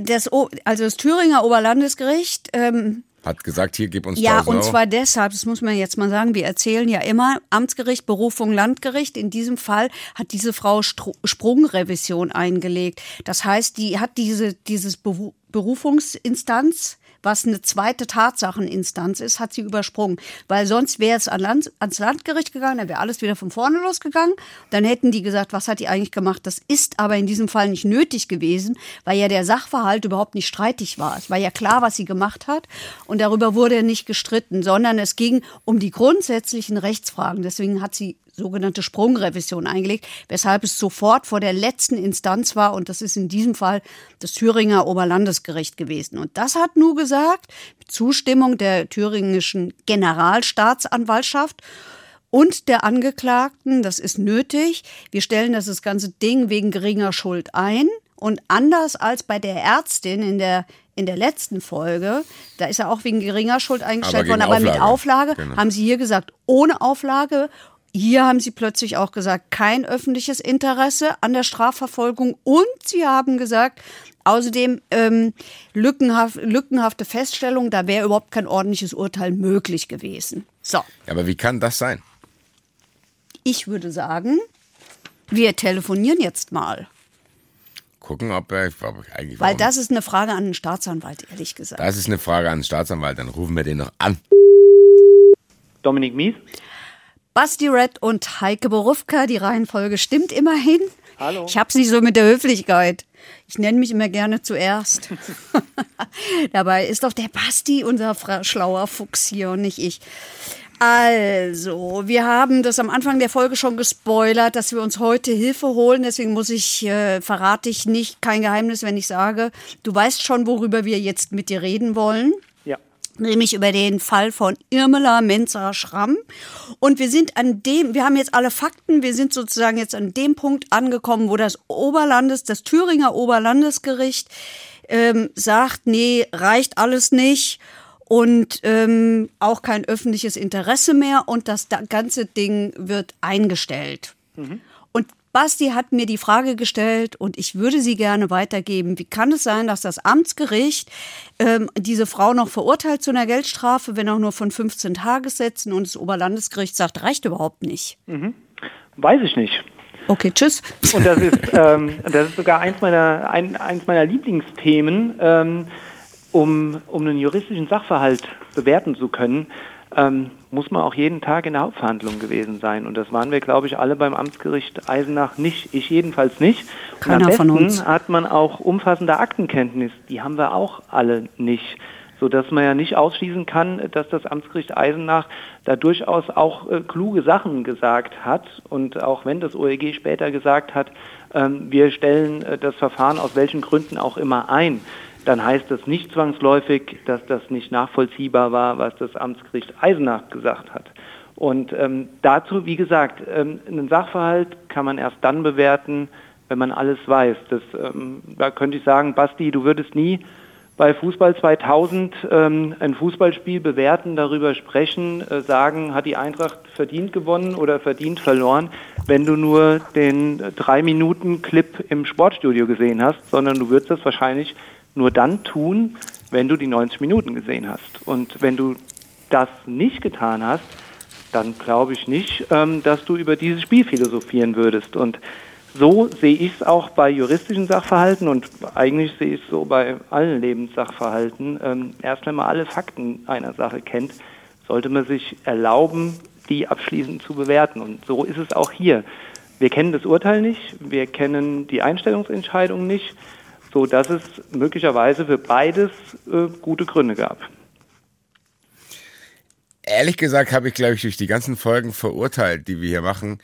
Das, also das Thüringer Oberlandesgericht ähm, Hat gesagt, hier, gib uns Ja, 1000 und zwar deshalb, das muss man jetzt mal sagen, wir erzählen ja immer Amtsgericht, Berufung, Landgericht. In diesem Fall hat diese Frau Stru Sprungrevision eingelegt. Das heißt, die hat diese dieses Beru Berufungsinstanz was eine zweite Tatsacheninstanz ist, hat sie übersprungen. Weil sonst wäre es an Land, ans Landgericht gegangen, dann wäre alles wieder von vorne losgegangen. Dann hätten die gesagt, was hat die eigentlich gemacht? Das ist aber in diesem Fall nicht nötig gewesen, weil ja der Sachverhalt überhaupt nicht streitig war. Es war ja klar, was sie gemacht hat und darüber wurde nicht gestritten, sondern es ging um die grundsätzlichen Rechtsfragen. Deswegen hat sie sogenannte Sprungrevision eingelegt, weshalb es sofort vor der letzten Instanz war und das ist in diesem Fall das Thüringer Oberlandesgericht gewesen. Und das hat nur gesagt, mit Zustimmung der thüringischen Generalstaatsanwaltschaft und der Angeklagten, das ist nötig. Wir stellen das, ganze Ding wegen geringer Schuld ein. Und anders als bei der Ärztin in der in der letzten Folge, da ist er auch wegen geringer Schuld eingestellt Aber worden, aber mit Auflage. Auflage Genau. haben sie hier gesagt, ohne Auflage. Hier haben sie plötzlich auch gesagt, kein öffentliches Interesse an der Strafverfolgung und sie haben gesagt, außerdem ähm, lückenhaft, lückenhafte Feststellung, da wäre überhaupt kein ordentliches Urteil möglich gewesen. So, Ja, aber wie kann das sein? ich würde sagen, wir telefonieren jetzt mal, Gucken, ob er. Eigentlich weil das ist eine Frage an den Staatsanwalt, ehrlich gesagt. Das ist eine Frage an den Staatsanwalt, dann rufen wir den noch an. Dominik Mies. Basti Red und Heike Borufka, die Reihenfolge stimmt immerhin. Hallo. Ich hab's nicht so mit der Höflichkeit. Ich nenne mich immer gerne zuerst. Dabei ist doch der Basti unser schlauer Fuchs hier und nicht ich. Also, wir haben das am Anfang der Folge schon gespoilert, dass wir uns heute Hilfe holen. Deswegen muss ich, äh, verrate ich nicht, kein Geheimnis, wenn ich sage, du weißt schon, worüber wir jetzt mit dir reden wollen. Nämlich über den Fall von Irmela Menzer Schramm. Und wir sind an dem, wir haben jetzt alle Fakten, wir sind sozusagen jetzt an dem Punkt angekommen, wo das Oberlandes, das Thüringer Oberlandesgericht ähm, sagt, nee, reicht alles nicht und ähm, auch kein öffentliches Interesse mehr und das da- ganze Ding wird eingestellt. Und Basti hat mir die Frage gestellt und ich würde sie gerne weitergeben. Wie kann es sein, dass das Amtsgericht ähm, diese Frau noch verurteilt zu einer Geldstrafe, wenn auch nur von 15 Tagessätzen und das Oberlandesgericht sagt, reicht überhaupt nicht? Weiß ich nicht. Okay, tschüss. Und das ist, ähm, das ist sogar eins meiner, ein, eins meiner Lieblingsthemen, ähm, um, um einen juristischen Sachverhalt bewerten zu können, ähm, muss man auch jeden Tag in der Hauptverhandlung gewesen sein. Und das waren wir, glaube ich, alle beim Amtsgericht Eisenach nicht. Ich jedenfalls nicht. Und Keiner am von uns. hat man auch umfassende Aktenkenntnis. Die haben wir auch alle nicht. So dass man ja nicht ausschließen kann, dass das Amtsgericht Eisenach da durchaus auch äh, kluge Sachen gesagt hat. Und auch wenn das OEG später gesagt hat, ähm, wir stellen äh, das Verfahren aus welchen Gründen auch immer ein, dann heißt das nicht zwangsläufig, dass das nicht nachvollziehbar war, was das Amtsgericht Eisenach gesagt hat. Und ähm, dazu, wie gesagt, ähm, einen Sachverhalt kann man erst dann bewerten, wenn man alles weiß. Das, ähm, da könnte ich sagen, Basti, du würdest nie bei Fußball 2000 ähm, ein Fußballspiel bewerten, darüber sprechen, äh, sagen, hat die Eintracht verdient gewonnen oder verdient verloren, wenn du nur den drei Minuten Clip im Sportstudio gesehen hast, sondern du würdest das wahrscheinlich nur dann tun, wenn du die 90 Minuten gesehen hast. Und wenn du das nicht getan hast, dann glaube ich nicht, ähm, dass du über dieses Spiel philosophieren würdest. Und so sehe ich es auch bei juristischen Sachverhalten und eigentlich sehe ich es so bei allen Lebenssachverhalten. Ähm, erst wenn man alle Fakten einer Sache kennt, sollte man sich erlauben, die abschließend zu bewerten. Und so ist es auch hier. Wir kennen das Urteil nicht, wir kennen die Einstellungsentscheidung nicht, so dass es möglicherweise für beides äh, gute Gründe gab. Ehrlich gesagt habe ich, glaube ich, durch die ganzen Folgen verurteilt, die wir hier machen,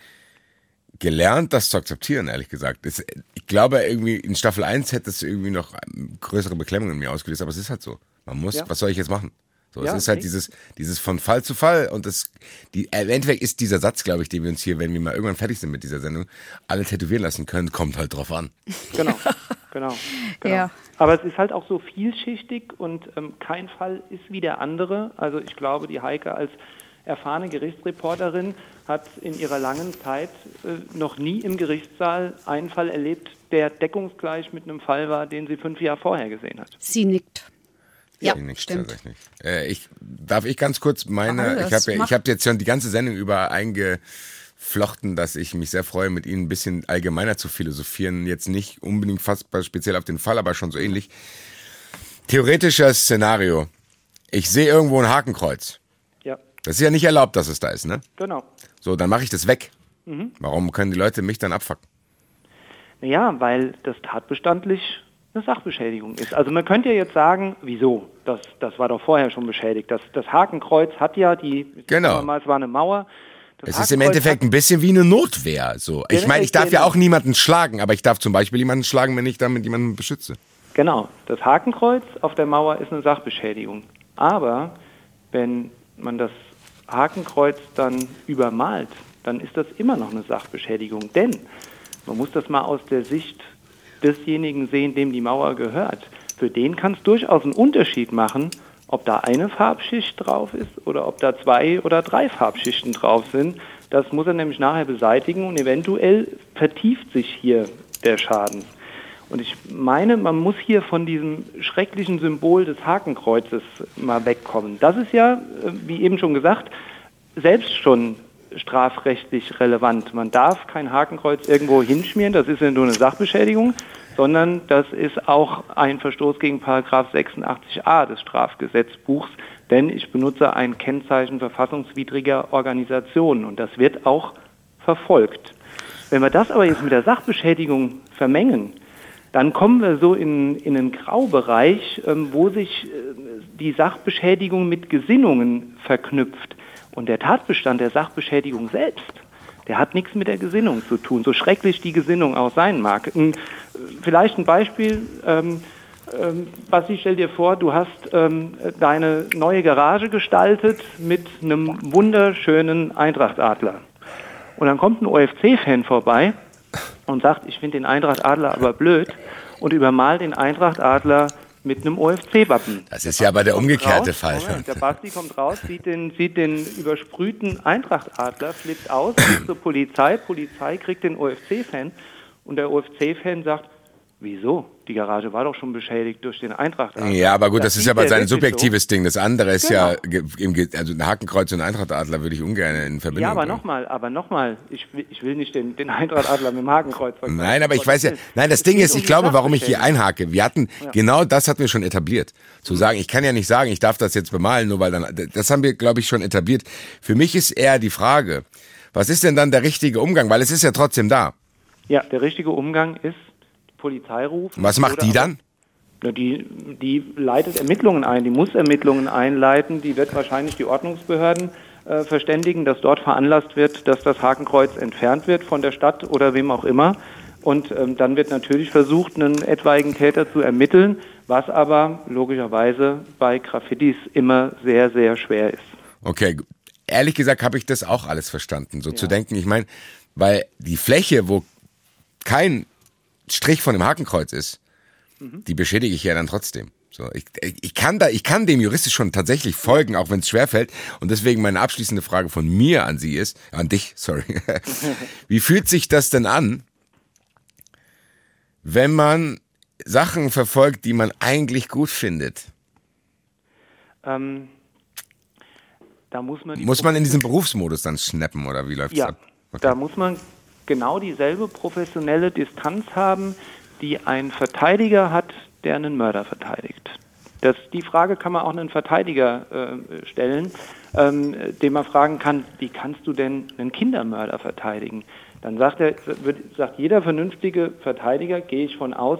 gelernt, das zu akzeptieren, ehrlich gesagt. Das, ich glaube, irgendwie in Staffel 1 hätte es irgendwie noch ähm, größere Beklemmung in mir ausgelöst, aber es ist halt so. Man muss, Ja. was soll ich jetzt machen? So, Ja, es ist halt dieses, dieses von Fall zu Fall und das, die, äh, im Endeffekt ist dieser Satz, glaube ich, den wir uns hier, wenn wir mal irgendwann fertig sind mit dieser Sendung, alle tätowieren lassen können, kommt halt drauf an. Genau, genau. genau. Ja. Aber es ist halt auch so vielschichtig und ähm, kein Fall ist wie der andere. Also ich glaube, die Heike als erfahrene Gerichtsreporterin hat in ihrer langen Zeit äh, noch nie im Gerichtssaal einen Fall erlebt, der deckungsgleich mit einem Fall war, den sie fünf Jahre vorher gesehen hat. Sie nickt. Ja, nix stimmt. tatsächlich. Äh, ich, darf ich ganz kurz meine, Alles, ich habe ja, ich hab jetzt schon die ganze Sendung über eingeflochten, dass ich mich sehr freue, mit Ihnen ein bisschen allgemeiner zu philosophieren. Jetzt nicht unbedingt fast speziell auf den Fall, aber schon so ähnlich. Theoretisches Szenario. Ich sehe irgendwo ein Hakenkreuz. Ja, Das ist ja nicht erlaubt, dass es da ist, ne? genau. So, dann mache ich das weg. Warum können die Leute mich dann abfacken? Naja, weil das tatbestandlich eine Sachbeschädigung ist. Also man könnte ja jetzt sagen, wieso? Das, das war doch vorher schon beschädigt. Das, das Hakenkreuz hat ja die, Genau. es war eine Mauer. Das Es ist im Endeffekt ein bisschen wie eine Notwehr. So. Ich meine, ich darf ja auch niemanden schlagen, aber ich darf zum Beispiel jemanden schlagen, wenn ich damit jemanden beschütze. Genau, das Hakenkreuz auf der Mauer ist eine Sachbeschädigung. Aber wenn man das Hakenkreuz dann übermalt, dann ist das immer noch eine Sachbeschädigung. Denn man muss das mal aus der Sicht desjenigen sehen, dem die Mauer gehört. Für den kann es durchaus einen Unterschied machen, ob da eine Farbschicht drauf ist oder ob da zwei oder drei Farbschichten drauf sind. Das muss er nämlich nachher beseitigen und eventuell vertieft sich hier der Schaden. Und ich meine, man muss hier von diesem schrecklichen Symbol des Hakenkreuzes mal wegkommen. Das ist ja, äh, wie eben schon gesagt, selbst schon strafrechtlich relevant. Man darf kein Hakenkreuz irgendwo hinschmieren, das ist ja nur eine Sachbeschädigung, sondern das ist auch ein Verstoß gegen Paragraph 86a des Strafgesetzbuchs, denn ich benutze ein Kennzeichen verfassungswidriger Organisationen und das wird auch verfolgt. Wenn wir das aber jetzt mit der Sachbeschädigung vermengen, dann kommen wir so in, in einen Graubereich, ähm, wo sich äh, die Sachbeschädigung mit Gesinnungen verknüpft. Und der Tatbestand der Sachbeschädigung selbst, der hat nichts mit der Gesinnung zu tun, so schrecklich die Gesinnung auch sein mag. Vielleicht ein Beispiel. Ähm, ähm, Basti, stell dir vor, du hast ähm, deine neue Garage gestaltet mit einem wunderschönen Eintrachtadler. Und dann kommt ein OFC-Fan vorbei und sagt, ich finde den Eintracht-Adler aber blöd und übermalt den Eintracht-Adler mit einem OFC-Wappen. Das ist ja aber der umgekehrte raus, Fall. Moment, der Basti kommt raus, sieht den, sieht den übersprühten Eintracht-Adler, flippt aus, geht zur Polizei, Polizei kriegt den OFC-Fan und der OFC-Fan sagt, wieso? die Garage war doch schon beschädigt durch den Eintracht. Ja, aber gut, das, das ist ja aber sein subjektives so. Ding. Das andere ist genau. ja, im, also ein Hakenkreuz und ein Eintrachtadler würde ich ungern in Verbindung Ja, aber nochmal, aber nochmal, ich, will, ich will nicht den, den Eintrachtadler mit dem Hakenkreuz vergleichen. Nein, aber ich weiß ja, nein, das, das Ding ist, ich glaube, warum ich hier einhake. Wir hatten, ja. genau das hatten wir schon etabliert. Zu sagen, ich kann ja nicht sagen, ich darf das jetzt bemalen, nur weil dann, das haben wir, glaube ich, schon etabliert. Für mich ist eher die Frage, was ist denn dann der richtige Umgang? Weil es ist ja trotzdem da. Ja, der richtige Umgang ist Polizei rufen. Was macht die dann? Die, die leitet Ermittlungen ein, die muss Ermittlungen einleiten, die wird wahrscheinlich die Ordnungsbehörden äh, verständigen, dass dort veranlasst wird, dass das Hakenkreuz entfernt wird von der Stadt oder wem auch immer. Und ähm, dann wird natürlich versucht, einen etwaigen Täter zu ermitteln, was aber logischerweise bei Graffitis immer sehr, sehr schwer ist. Okay, ehrlich gesagt habe ich das auch alles verstanden, so ja. zu denken. Ich meine, weil die Fläche, wo kein Strich von dem Hakenkreuz ist, mhm. die beschädige ich ja dann trotzdem. So, ich, ich kann da, ich kann dem juristisch schon tatsächlich folgen, auch wenn es schwerfällt. Und deswegen meine abschließende Frage von mir an Sie ist, an dich, sorry. Wie fühlt sich das denn an, wenn man Sachen verfolgt, die man eigentlich gut findet? Ähm, da muss man. Muss man in diesem Berufsmodus dann schnappen oder wie läuft ja, das ab? Okay. Da muss man genau dieselbe professionelle Distanz haben, die ein Verteidiger hat, der einen Mörder verteidigt. Das, die Frage kann man auch einen Verteidiger äh, stellen, ähm, den man fragen kann, wie kannst du denn einen Kindermörder verteidigen? Dann sagt, er, wird, sagt jeder vernünftige Verteidiger, gehe ich von aus,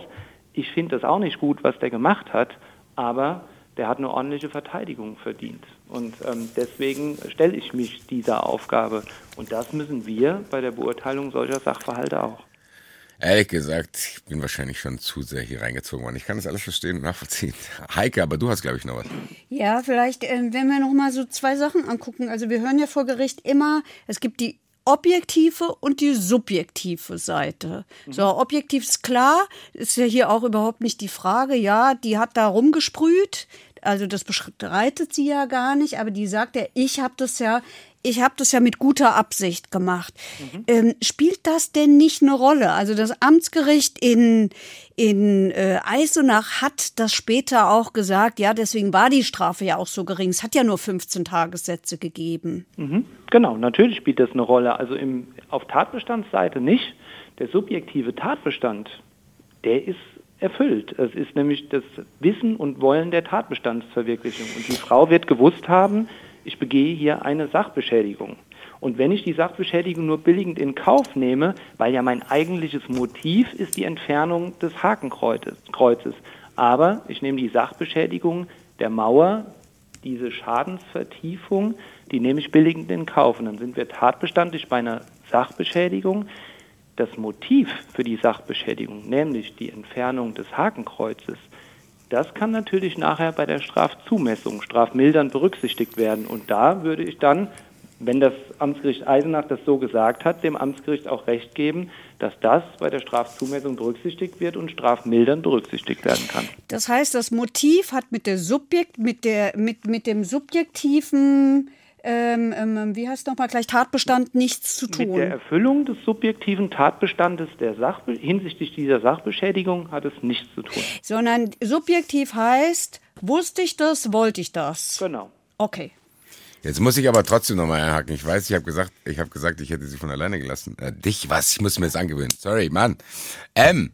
ich finde das auch nicht gut, was der gemacht hat, aber der hat eine ordentliche Verteidigung verdient. Und ähm, deswegen stelle ich mich dieser Aufgabe. Und das müssen wir bei der Beurteilung solcher Sachverhalte auch. Ehrlich gesagt, ich bin wahrscheinlich schon zu sehr hier reingezogen worden. Ich kann das alles verstehen und nachvollziehen. Heike, aber du hast, glaube ich, noch was. Ja, vielleicht, äh, wenn wir noch mal so zwei Sachen angucken. Also wir hören ja vor Gericht immer, es gibt die objektive und die subjektive Seite. Mhm. So, objektiv ist klar, ist ja hier auch überhaupt nicht die Frage, ja, die hat da rumgesprüht, also das bestreitet sie ja gar nicht, aber die sagt ja, ich habe das ja, ich habe das ja mit guter Absicht gemacht. Mhm. Ähm, spielt das denn nicht eine Rolle? Also das Amtsgericht in, in äh, Eisenach hat das später auch gesagt, ja, deswegen war die Strafe ja auch so gering. Es hat ja nur 15 Tagessätze gegeben. Mhm. Genau, natürlich spielt das eine Rolle. Also im, auf Tatbestandsseite nicht. Der subjektive Tatbestand, der ist erfüllt. Es ist nämlich das Wissen und Wollen der Tatbestandsverwirklichung. Und die Frau wird gewusst haben, ich begehe hier eine Sachbeschädigung. Und wenn ich die Sachbeschädigung nur billigend in Kauf nehme, weil ja mein eigentliches Motiv ist die Entfernung des Hakenkreuzes, aber ich nehme die Sachbeschädigung der Mauer, diese Schadensvertiefung, die nehme ich billigend in Kauf. Und dann sind wir tatbestandlich bei einer Sachbeschädigung, das Motiv für die Sachbeschädigung, nämlich die Entfernung des Hakenkreuzes, das kann natürlich nachher bei der Strafzumessung, strafmildernd berücksichtigt werden. Und da würde ich dann wenn das Amtsgericht Eisenach das so gesagt hat, dem Amtsgericht auch Recht geben, dass das bei der Strafzumessung berücksichtigt wird und strafmildern berücksichtigt werden kann. Das heißt, das Motiv hat mit der Subjekt, mit der, mit, mit dem subjektiven ähm, ähm, wie heißt nochmal gleich, Tatbestand nichts zu tun. Mit der Erfüllung des subjektiven Tatbestandes der Sachbe hinsichtlich dieser Sachbeschädigung hat es nichts zu tun. Sondern subjektiv heißt, wusste ich das, wollte ich das. Genau. Okay. Jetzt muss ich aber trotzdem nochmal einhaken. Ich weiß, ich habe gesagt, ich habe gesagt, ich hätte sie von alleine gelassen. Äh, dich, was? Ich muss mir das angewöhnen. Sorry, Mann. Ähm,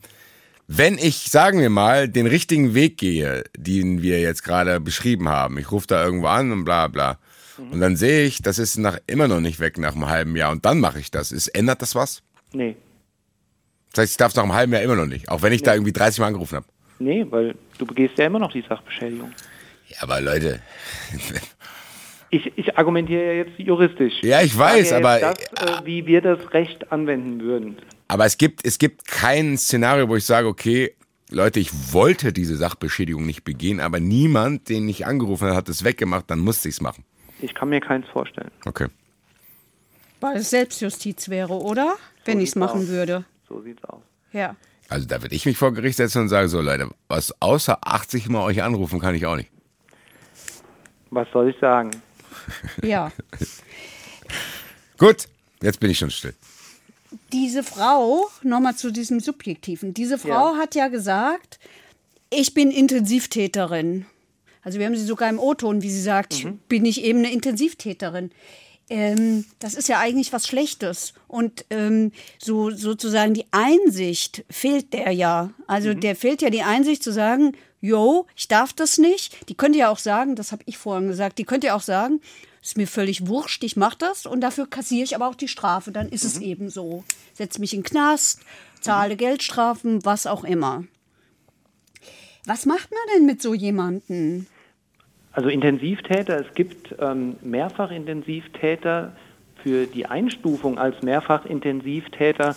wenn ich, sagen wir mal, den richtigen Weg gehe, den wir jetzt gerade beschrieben haben, ich rufe da irgendwo an und bla bla, mhm. und dann sehe ich, das ist nach, immer noch nicht weg nach einem halben Jahr und dann mache ich das. Ist, ändert das was? Nee. Das heißt, ich darf es nach einem halben Jahr immer noch nicht, auch wenn ich nee. da irgendwie 30 Mal angerufen habe. Nee, weil du begehst ja immer noch die Sachbeschädigung. Ja, aber Leute, Ich, ich argumentiere ja jetzt juristisch. Ja, ich weiß, aber. Das, äh, wie wir das Recht anwenden würden. Aber es gibt, es gibt kein Szenario, wo ich sage, okay, Leute, ich wollte diese Sachbeschädigung nicht begehen, aber niemand, den ich angerufen habe, hat es weggemacht, dann musste ich es machen. Ich kann mir keins vorstellen. Okay. Weil es Selbstjustiz wäre, oder? Wenn so ich es machen aus. würde. So sieht's aus. Ja. Also da würde ich mich vor Gericht setzen und sagen, so Leute, was außer 80 Mal euch anrufen kann ich auch nicht. Was soll ich sagen? Ja. Gut, jetzt bin ich schon still. Diese Frau, nochmal zu diesem Subjektiven, diese Frau Ja. hat ja gesagt, ich bin Intensivtäterin. Also wir haben sie sogar im O-Ton, wie sie sagt, bin ich eben eine Intensivtäterin. Ähm, das ist ja eigentlich was Schlechtes. Und ähm, so sozusagen die Einsicht fehlt der ja. Also der fehlt ja die Einsicht zu sagen, yo, ich darf das nicht. Die könnte ja auch sagen, das habe ich vorhin gesagt, die könnte ja auch sagen, ist mir völlig wurscht, ich mache das und dafür kassiere ich aber auch die Strafe. Dann ist es eben so. Setz mich in den Knast, zahle Geldstrafen, was auch immer. Was macht man denn mit so jemandem? Also Intensivtäter, es gibt ähm, Mehrfachintensivtäter. Für die Einstufung als Mehrfachintensivtäter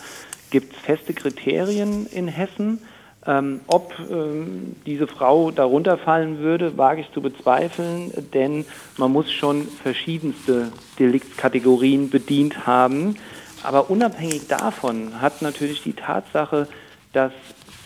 gibt es feste Kriterien in Hessen. Ähm, ob ähm, diese Frau darunter fallen würde, wage ich zu bezweifeln, denn man muss schon verschiedenste Deliktkategorien bedient haben. Aber unabhängig davon hat natürlich die Tatsache, dass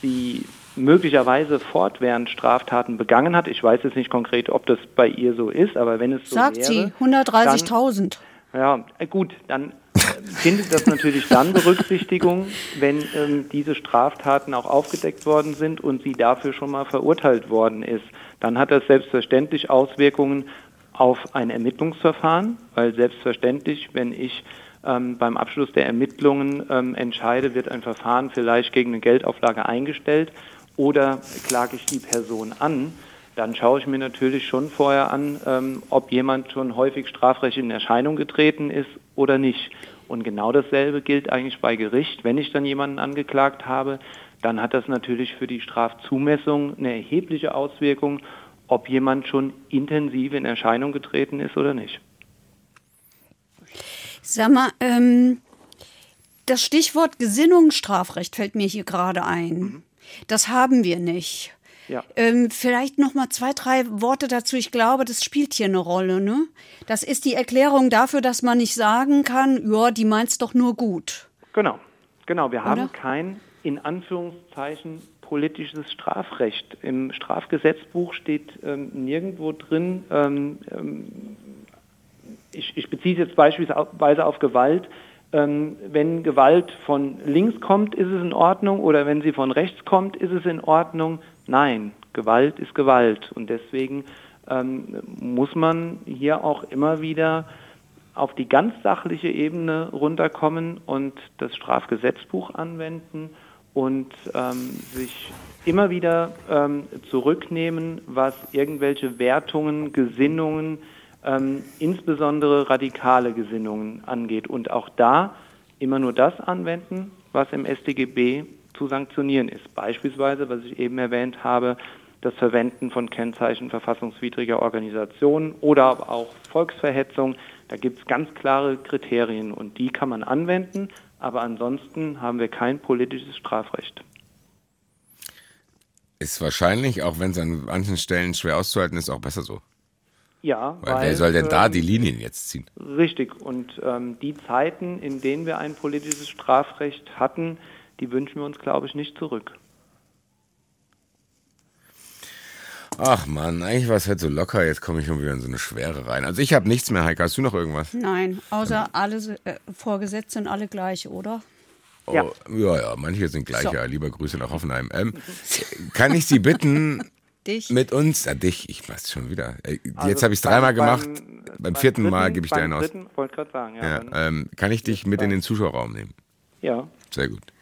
sie möglicherweise fortwährend Straftaten begangen hat. Ich weiß jetzt nicht konkret, ob das bei ihr so ist, aber wenn es so Sagt wäre, sie, 130.000. ja, äh, gut, dann äh, findet das natürlich dann Berücksichtigung, wenn ähm, diese Straftaten auch aufgedeckt worden sind und sie dafür schon mal verurteilt worden ist. Dann hat das selbstverständlich Auswirkungen auf ein Ermittlungsverfahren, weil selbstverständlich, wenn ich ähm, beim Abschluss der Ermittlungen ähm, entscheide, wird ein Verfahren vielleicht gegen eine Geldauflage eingestellt oder klage ich die Person an, dann schaue ich mir natürlich schon vorher an, ähm, ob jemand schon häufig strafrechtlich in Erscheinung getreten ist oder nicht. Und genau dasselbe gilt eigentlich bei Gericht. Wenn ich dann jemanden angeklagt habe, dann hat das natürlich für die Strafzumessung eine erhebliche Auswirkung, ob jemand schon intensiv in Erscheinung getreten ist oder nicht. Sag mal, ähm, das Stichwort Gesinnungsstrafrecht fällt mir hier gerade ein. Das haben wir nicht. Ja. Ähm, vielleicht noch mal zwei, drei Worte dazu. Ich glaube, das spielt hier eine Rolle. Ne? Das ist die Erklärung dafür, dass man nicht sagen kann, ja, die meint's doch nur gut. Genau, genau. Wir haben Oder? kein, in Anführungszeichen, politisches Strafrecht. Im Strafgesetzbuch steht ähm, nirgendwo drin, ähm, ähm, ich, ich beziehe es jetzt beispielsweise auf Gewalt. Ähm, wenn Gewalt von links kommt, ist es in Ordnung oder wenn sie von rechts kommt, ist es in Ordnung. Nein, Gewalt ist Gewalt und deswegen ähm, muss man hier auch immer wieder auf die ganz sachliche Ebene runterkommen und das Strafgesetzbuch anwenden und ähm, sich immer wieder ähm, zurücknehmen, was irgendwelche Wertungen, Gesinnungen, ähm, insbesondere radikale Gesinnungen angeht. Und auch da immer nur das anwenden, was im StGB zu sanktionieren ist. Beispielsweise, was ich eben erwähnt habe, das Verwenden von Kennzeichen verfassungswidriger Organisationen oder auch Volksverhetzung. Da gibt es ganz klare Kriterien und die kann man anwenden, aber ansonsten haben wir kein politisches Strafrecht. Ist wahrscheinlich, auch wenn es an manchen Stellen schwer auszuhalten ist, auch besser so. Ja, weil, weil wer soll denn ähm, da die Linien jetzt ziehen? Richtig. Und ähm, die Zeiten, in denen wir ein politisches Strafrecht hatten, die wünschen wir uns, glaube ich, nicht zurück. Ach man, eigentlich war es halt so locker, jetzt komme ich schon wieder in so eine Schwere rein. Also ich habe nichts mehr, Heike. Hast du noch irgendwas? Nein, außer alle äh, Vorgesetzte sind alle gleich, oder? Oh, ja. ja, ja, manche sind gleich, so. ja. Lieber Grüße nach Hoffenheim. Ähm, kann ich Sie bitten, dich. mit uns, ja, dich, ich weiß schon wieder. Äh, also jetzt habe ich es dreimal gemacht. Beim, beim vierten dritten, Mal gebe ich dir einen aus. Wollte gerade sagen, ja. ja ähm, kann ich dich mit in den Zuschauerraum nehmen? Ja. Sehr gut.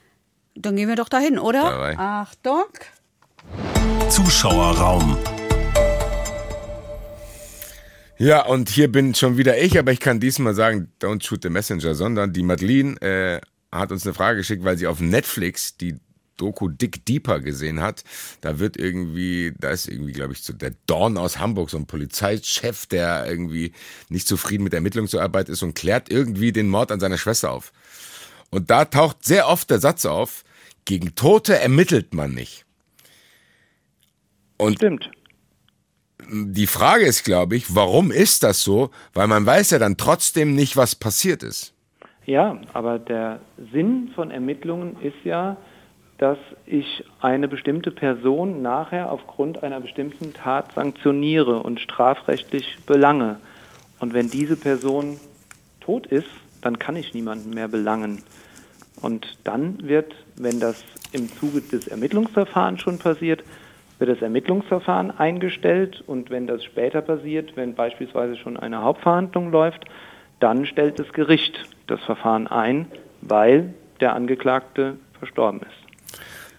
Dann gehen wir doch dahin, oder? Dabei. Achtung. Zuschauerraum. Ja, und hier bin schon wieder ich, aber ich kann diesmal sagen, don't shoot the messenger, sondern die Madeline äh, hat uns eine Frage geschickt, weil sie auf Netflix die Doku Dick Deeper gesehen hat. Da wird irgendwie, da ist irgendwie, glaube ich, so der Dorn aus Hamburg, so ein Polizeichef, der irgendwie nicht zufrieden mit der Ermittlungsarbeit ist und klärt irgendwie den Mord an seiner Schwester auf. Und da taucht sehr oft der Satz auf, gegen Tote ermittelt man nicht. Und Stimmt. Die Frage ist, glaube ich, warum ist das so? Weil man weiß ja dann trotzdem nicht, was passiert ist. Ja, aber der Sinn von Ermittlungen ist ja, dass ich eine bestimmte Person nachher aufgrund einer bestimmten Tat sanktioniere und strafrechtlich belange. Und wenn diese Person tot ist, dann kann ich niemanden mehr belangen. Und dann wird, wenn das im Zuge des Ermittlungsverfahrens schon passiert, wird das Ermittlungsverfahren eingestellt und wenn das später passiert, wenn beispielsweise schon eine Hauptverhandlung läuft, dann stellt das Gericht das Verfahren ein, weil der Angeklagte verstorben ist.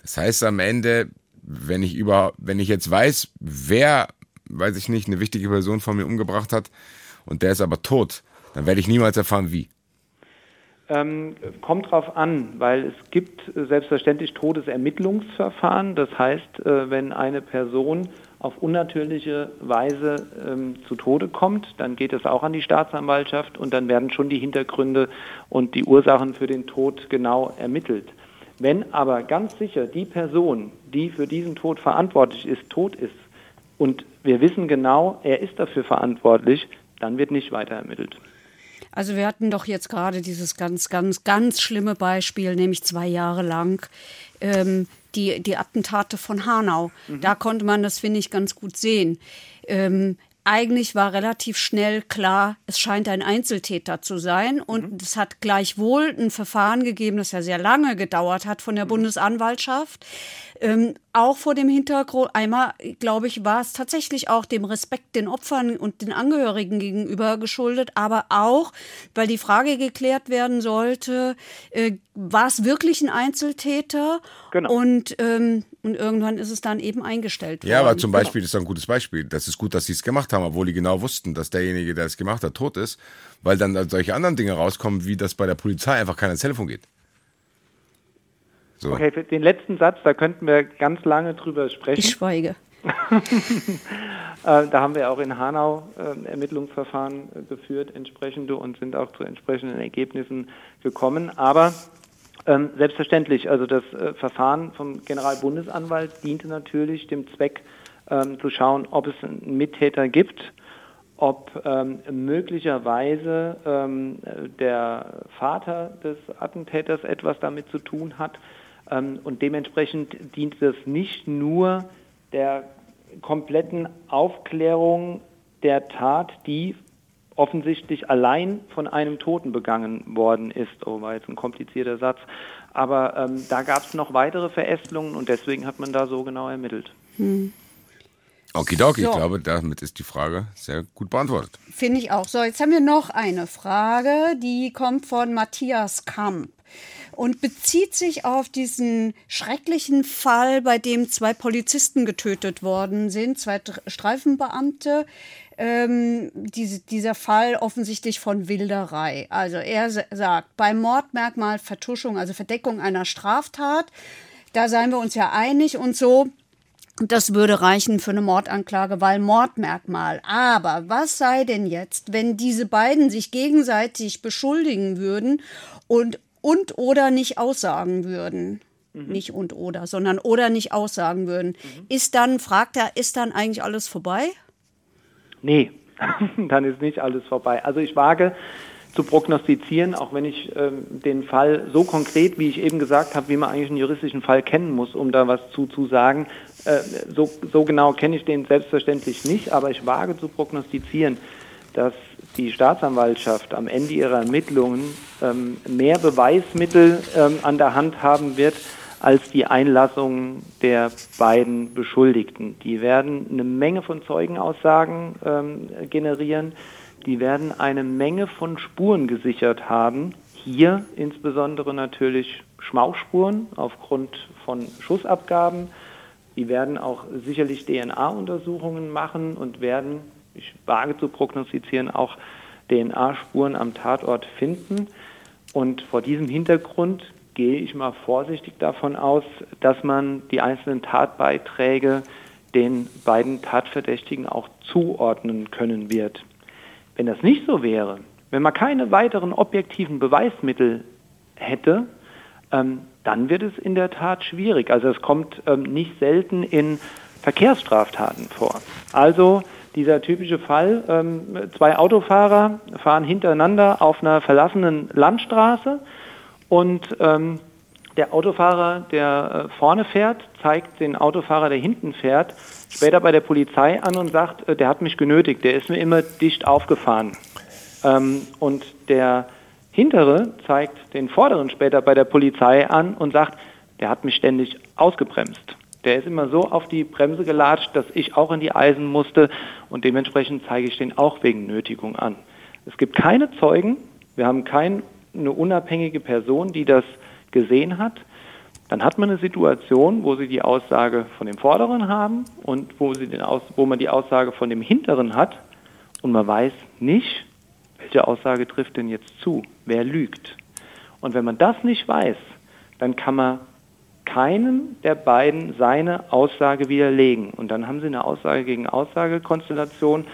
Das heißt am Ende, wenn ich über, wenn ich jetzt weiß, wer, weiß ich nicht, eine wichtige Person von mir umgebracht hat und der ist aber tot, dann werde ich niemals erfahren, wie. Ähm, kommt drauf an, weil es gibt selbstverständlich Todesermittlungsverfahren. Das heißt, äh, wenn eine Person auf unnatürliche Weise ähm, zu Tode kommt, dann geht es auch an die Staatsanwaltschaft und dann werden schon die Hintergründe und die Ursachen für den Tod genau ermittelt. Wenn aber ganz sicher die Person, die für diesen Tod verantwortlich ist, tot ist und wir wissen genau, er ist dafür verantwortlich, dann wird nicht weiter ermittelt. Also wir hatten doch jetzt gerade dieses ganz, ganz, ganz schlimme Beispiel, nämlich zwei Jahre lang ähm, die, die Attentate von Hanau. Mhm. Da konnte man das, finde ich, ganz gut sehen. Ähm, eigentlich war relativ schnell klar, es scheint ein Einzeltäter zu sein. Und mhm. es hat gleichwohl ein Verfahren gegeben, das ja sehr lange gedauert hat von der mhm. Bundesanwaltschaft. Ähm, auch vor dem Hintergrund, einmal, glaube ich, war es tatsächlich auch dem Respekt den Opfern und den Angehörigen gegenüber geschuldet, aber auch, weil die Frage geklärt werden sollte, äh, war es wirklich ein Einzeltäter? Genau. Und, ähm, und irgendwann ist es dann eben eingestellt worden. Ja, aber zum Beispiel, das ist ein gutes Beispiel. Das ist gut, dass sie es gemacht haben, obwohl die genau wussten, dass derjenige, der es gemacht hat, tot ist, weil dann solche anderen Dinge rauskommen, wie das bei der Polizei einfach kein Telefon geht. So. Okay, für den letzten Satz, da könnten wir ganz lange drüber sprechen. Ich schweige. Äh, da haben wir auch in Hanau äh, Ermittlungsverfahren äh, geführt, entsprechende, und sind auch zu entsprechenden Ergebnissen gekommen. Aber ähm, selbstverständlich, also das äh, Verfahren vom Generalbundesanwalt diente natürlich dem Zweck, ähm, zu schauen, ob es einen Mittäter gibt, ob ähm, möglicherweise ähm, der Vater des Attentäters etwas damit zu tun hat und dementsprechend dient es nicht nur der kompletten Aufklärung der Tat, die offensichtlich allein von einem Toten begangen worden ist. Oh, war jetzt ein komplizierter Satz. Aber ähm, da gab es noch weitere Verästelungen und deswegen hat man da so genau ermittelt. Hm. Okidoki, so. ich glaube, damit ist die Frage sehr gut beantwortet. Finde ich auch. So, jetzt haben wir noch eine Frage, die kommt von Matthias Kamp und bezieht sich auf diesen schrecklichen Fall, bei dem zwei Polizisten getötet worden sind, zwei Streifenbeamte. Ähm, diese, dieser Fall offensichtlich von Wilderei. Also er sagt, beim Mordmerkmal Vertuschung, also Verdeckung einer Straftat, da seien wir uns ja einig und so. Das würde reichen für eine Mordanklage, weil Mordmerkmal. Aber was sei denn jetzt, wenn diese beiden sich gegenseitig beschuldigen würden und und oder nicht aussagen würden. Mhm. Nicht und oder, sondern oder nicht aussagen würden. Mhm. Ist dann, fragt er, ist dann eigentlich alles vorbei? Nee, dann ist nicht alles vorbei. Also ich wage zu prognostizieren, auch wenn ich ähm, den Fall so konkret, wie ich eben gesagt habe, wie man eigentlich einen juristischen Fall kennen muss, um da was zu, zu sagen, äh, so, so genau kenne ich den selbstverständlich nicht, aber ich wage zu prognostizieren, dass die Staatsanwaltschaft am Ende ihrer Ermittlungen ähm, mehr Beweismittel ähm, an der Hand haben wird als die Einlassungen der beiden Beschuldigten. Die werden eine Menge von Zeugenaussagen ähm, generieren die werden eine Menge von Spuren gesichert haben. Hier insbesondere natürlich Schmauchspuren aufgrund von Schussabgaben. Die werden auch sicherlich DNA-Untersuchungen machen und werden, ich wage zu prognostizieren, auch DNA-Spuren am Tatort finden. Und vor diesem Hintergrund gehe ich mal vorsichtig davon aus, dass man die einzelnen Tatbeiträge den beiden Tatverdächtigen auch zuordnen können wird. Wenn das nicht so wäre, wenn man keine weiteren objektiven Beweismittel hätte, ähm, dann wird es in der Tat schwierig. Also es kommt ähm, nicht selten in Verkehrsstraftaten vor. Also dieser typische Fall, ähm, zwei Autofahrer fahren hintereinander auf einer verlassenen Landstraße und ähm, der Autofahrer, der äh, vorne fährt, zeigt den Autofahrer, der hinten fährt, später bei der Polizei an und sagt, äh, der hat mich genötigt, der ist mir immer dicht aufgefahren. Ähm, und der hintere zeigt den vorderen später bei der Polizei an und sagt, der hat mich ständig ausgebremst. Der ist immer so auf die Bremse gelatscht, dass ich auch in die Eisen musste. Und dementsprechend zeige ich den auch wegen Nötigung an. Es gibt keine Zeugen, wir haben keine unabhängige Person, die das gesehen hat. Dann hat man eine Situation, wo Sie die Aussage von dem Vorderen haben und wo, Sie den Aus wo man die Aussage von dem Hinteren hat. Und man weiß nicht, welche Aussage trifft denn jetzt zu, wer lügt. Und wenn man das nicht weiß, dann kann man keinem der beiden seine Aussage widerlegen. Und dann haben Sie eine Aussage gegen Aussagekonstellation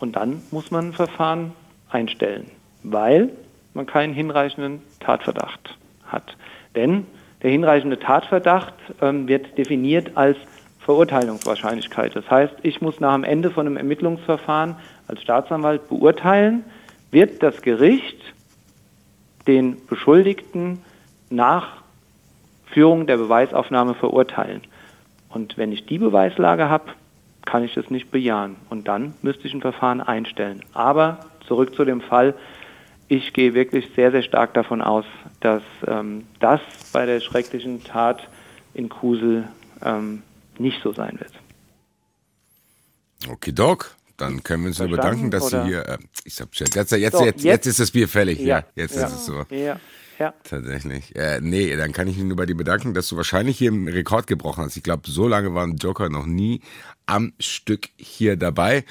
und dann muss man ein Verfahren einstellen, weil man keinen hinreichenden Tatverdacht hat. Denn der hinreichende Tatverdacht ähm, wird definiert als Verurteilungswahrscheinlichkeit. Das heißt, ich muss nach dem Ende von einem Ermittlungsverfahren als Staatsanwalt beurteilen, wird das Gericht den Beschuldigten nach Führung der Beweisaufnahme verurteilen. Und wenn ich die Beweislage habe, kann ich das nicht bejahen. Und dann müsste ich ein Verfahren einstellen. Aber zurück zu dem Fall, ich gehe wirklich sehr, sehr stark davon aus, dass ähm, das bei der schrecklichen Tat in Kusel ähm, nicht so sein wird. Okay, Doc. Dann können wir uns nur bedanken, dass Oder? Sie hier. Äh, ich hab, jetzt, jetzt, jetzt, jetzt, jetzt, ist das Bier fällig. Ja, ja jetzt ja. ist es so. Ja. Ja. Tatsächlich. Äh, nee, dann kann ich mich nur bei dir bedanken, dass du wahrscheinlich hier einen Rekord gebrochen hast. Ich glaube, so lange waren Joker noch nie am Stück hier dabei.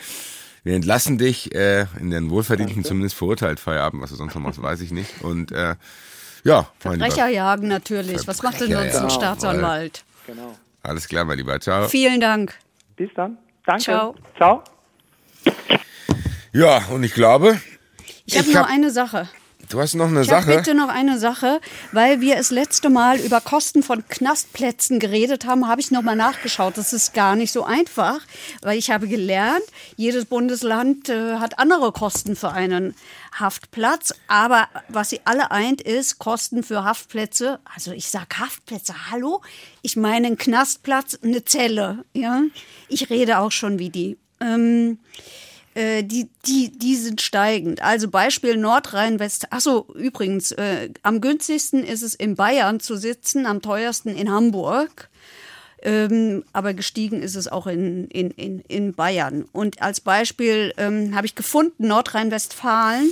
Wir entlassen dich äh, in den wohlverdienten, Danke. zumindest verurteilt Feierabend, was du sonst noch machst, weiß ich nicht. Und äh, ja, Verbrecher jagen natürlich. Was macht denn sonst ein Staatsanwalt? Genau. Alles klar, mein Lieber. Ciao. Vielen Dank. Bis dann. Danke. Ciao. Ciao. Ja, und ich glaube. Ich, ich habe nur eine Sache. Du hast noch eine ich Sache. bitte noch eine Sache, weil wir es letzte Mal über Kosten von Knastplätzen geredet haben, habe ich noch mal nachgeschaut. Das ist gar nicht so einfach, weil ich habe gelernt, jedes Bundesland äh, hat andere Kosten für einen Haftplatz, aber was sie alle eint ist Kosten für Haftplätze. Also ich sage Haftplätze, hallo, ich meine einen Knastplatz, eine Zelle, ja. Ich rede auch schon wie die. Ähm, äh, die, die, die sind steigend. Also Beispiel Nordrhein-Westfalen. Achso, übrigens, äh, am günstigsten ist es in Bayern zu sitzen, am teuersten in Hamburg. Ähm, aber gestiegen ist es auch in, in, in, in Bayern. Und als Beispiel ähm, habe ich gefunden, Nordrhein-Westfalen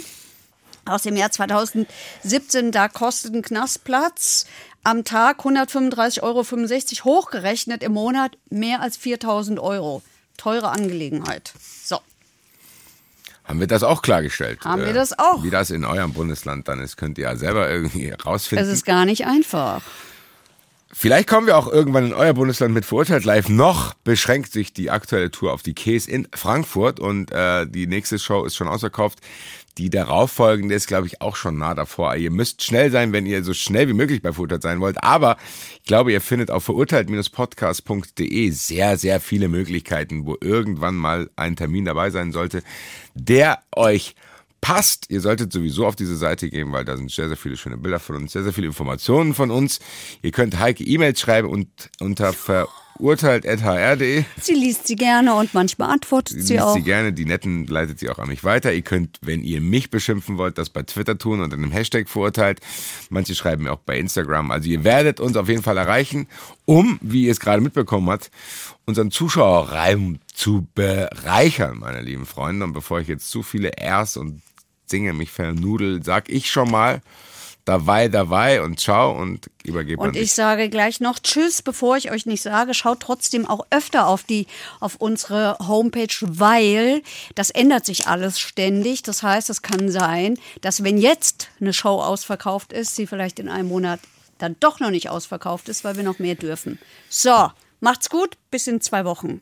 aus dem Jahr 2017, da kostet ein Knastplatz am Tag 135,65 Euro, hochgerechnet im Monat mehr als 4000 Euro. Teure Angelegenheit. So. Haben wir das auch klargestellt? Haben äh, wir das auch? Wie das in eurem Bundesland dann ist, könnt ihr ja selber irgendwie rausfinden. Es ist gar nicht einfach. Vielleicht kommen wir auch irgendwann in euer Bundesland mit Verurteilt Live. Noch beschränkt sich die aktuelle Tour auf die Käs in Frankfurt und äh, die nächste Show ist schon ausverkauft. Die darauffolgende ist, glaube ich, auch schon nah davor. Ihr müsst schnell sein, wenn ihr so schnell wie möglich bei Verurteilt sein wollt. Aber ich glaube, ihr findet auf verurteilt-podcast.de sehr, sehr viele Möglichkeiten, wo irgendwann mal ein Termin dabei sein sollte, der euch passt. Ihr solltet sowieso auf diese Seite gehen, weil da sind sehr, sehr viele schöne Bilder von uns, sehr, sehr viele Informationen von uns. Ihr könnt Heike E-Mails schreiben und unter verurteilt.hr.de. Sie liest sie gerne und manchmal antwortet sie, sie liest auch. sie gerne, die netten leitet sie auch an mich weiter. Ihr könnt, wenn ihr mich beschimpfen wollt, das bei Twitter tun und einem Hashtag verurteilt. Manche schreiben mir auch bei Instagram. Also ihr werdet uns auf jeden Fall erreichen, um, wie ihr es gerade mitbekommen habt, unseren Zuschauerreim zu bereichern, meine lieben Freunde. Und bevor ich jetzt zu viele Rs und Dinge mich vernudel, sag ich schon mal dabei, dabei und ciao und übergebe Und ich sage gleich noch Tschüss, bevor ich euch nicht sage, schaut trotzdem auch öfter auf die, auf unsere Homepage, weil das ändert sich alles ständig. Das heißt, es kann sein, dass wenn jetzt eine Show ausverkauft ist, sie vielleicht in einem Monat dann doch noch nicht ausverkauft ist, weil wir noch mehr dürfen. So, macht's gut, bis in zwei Wochen.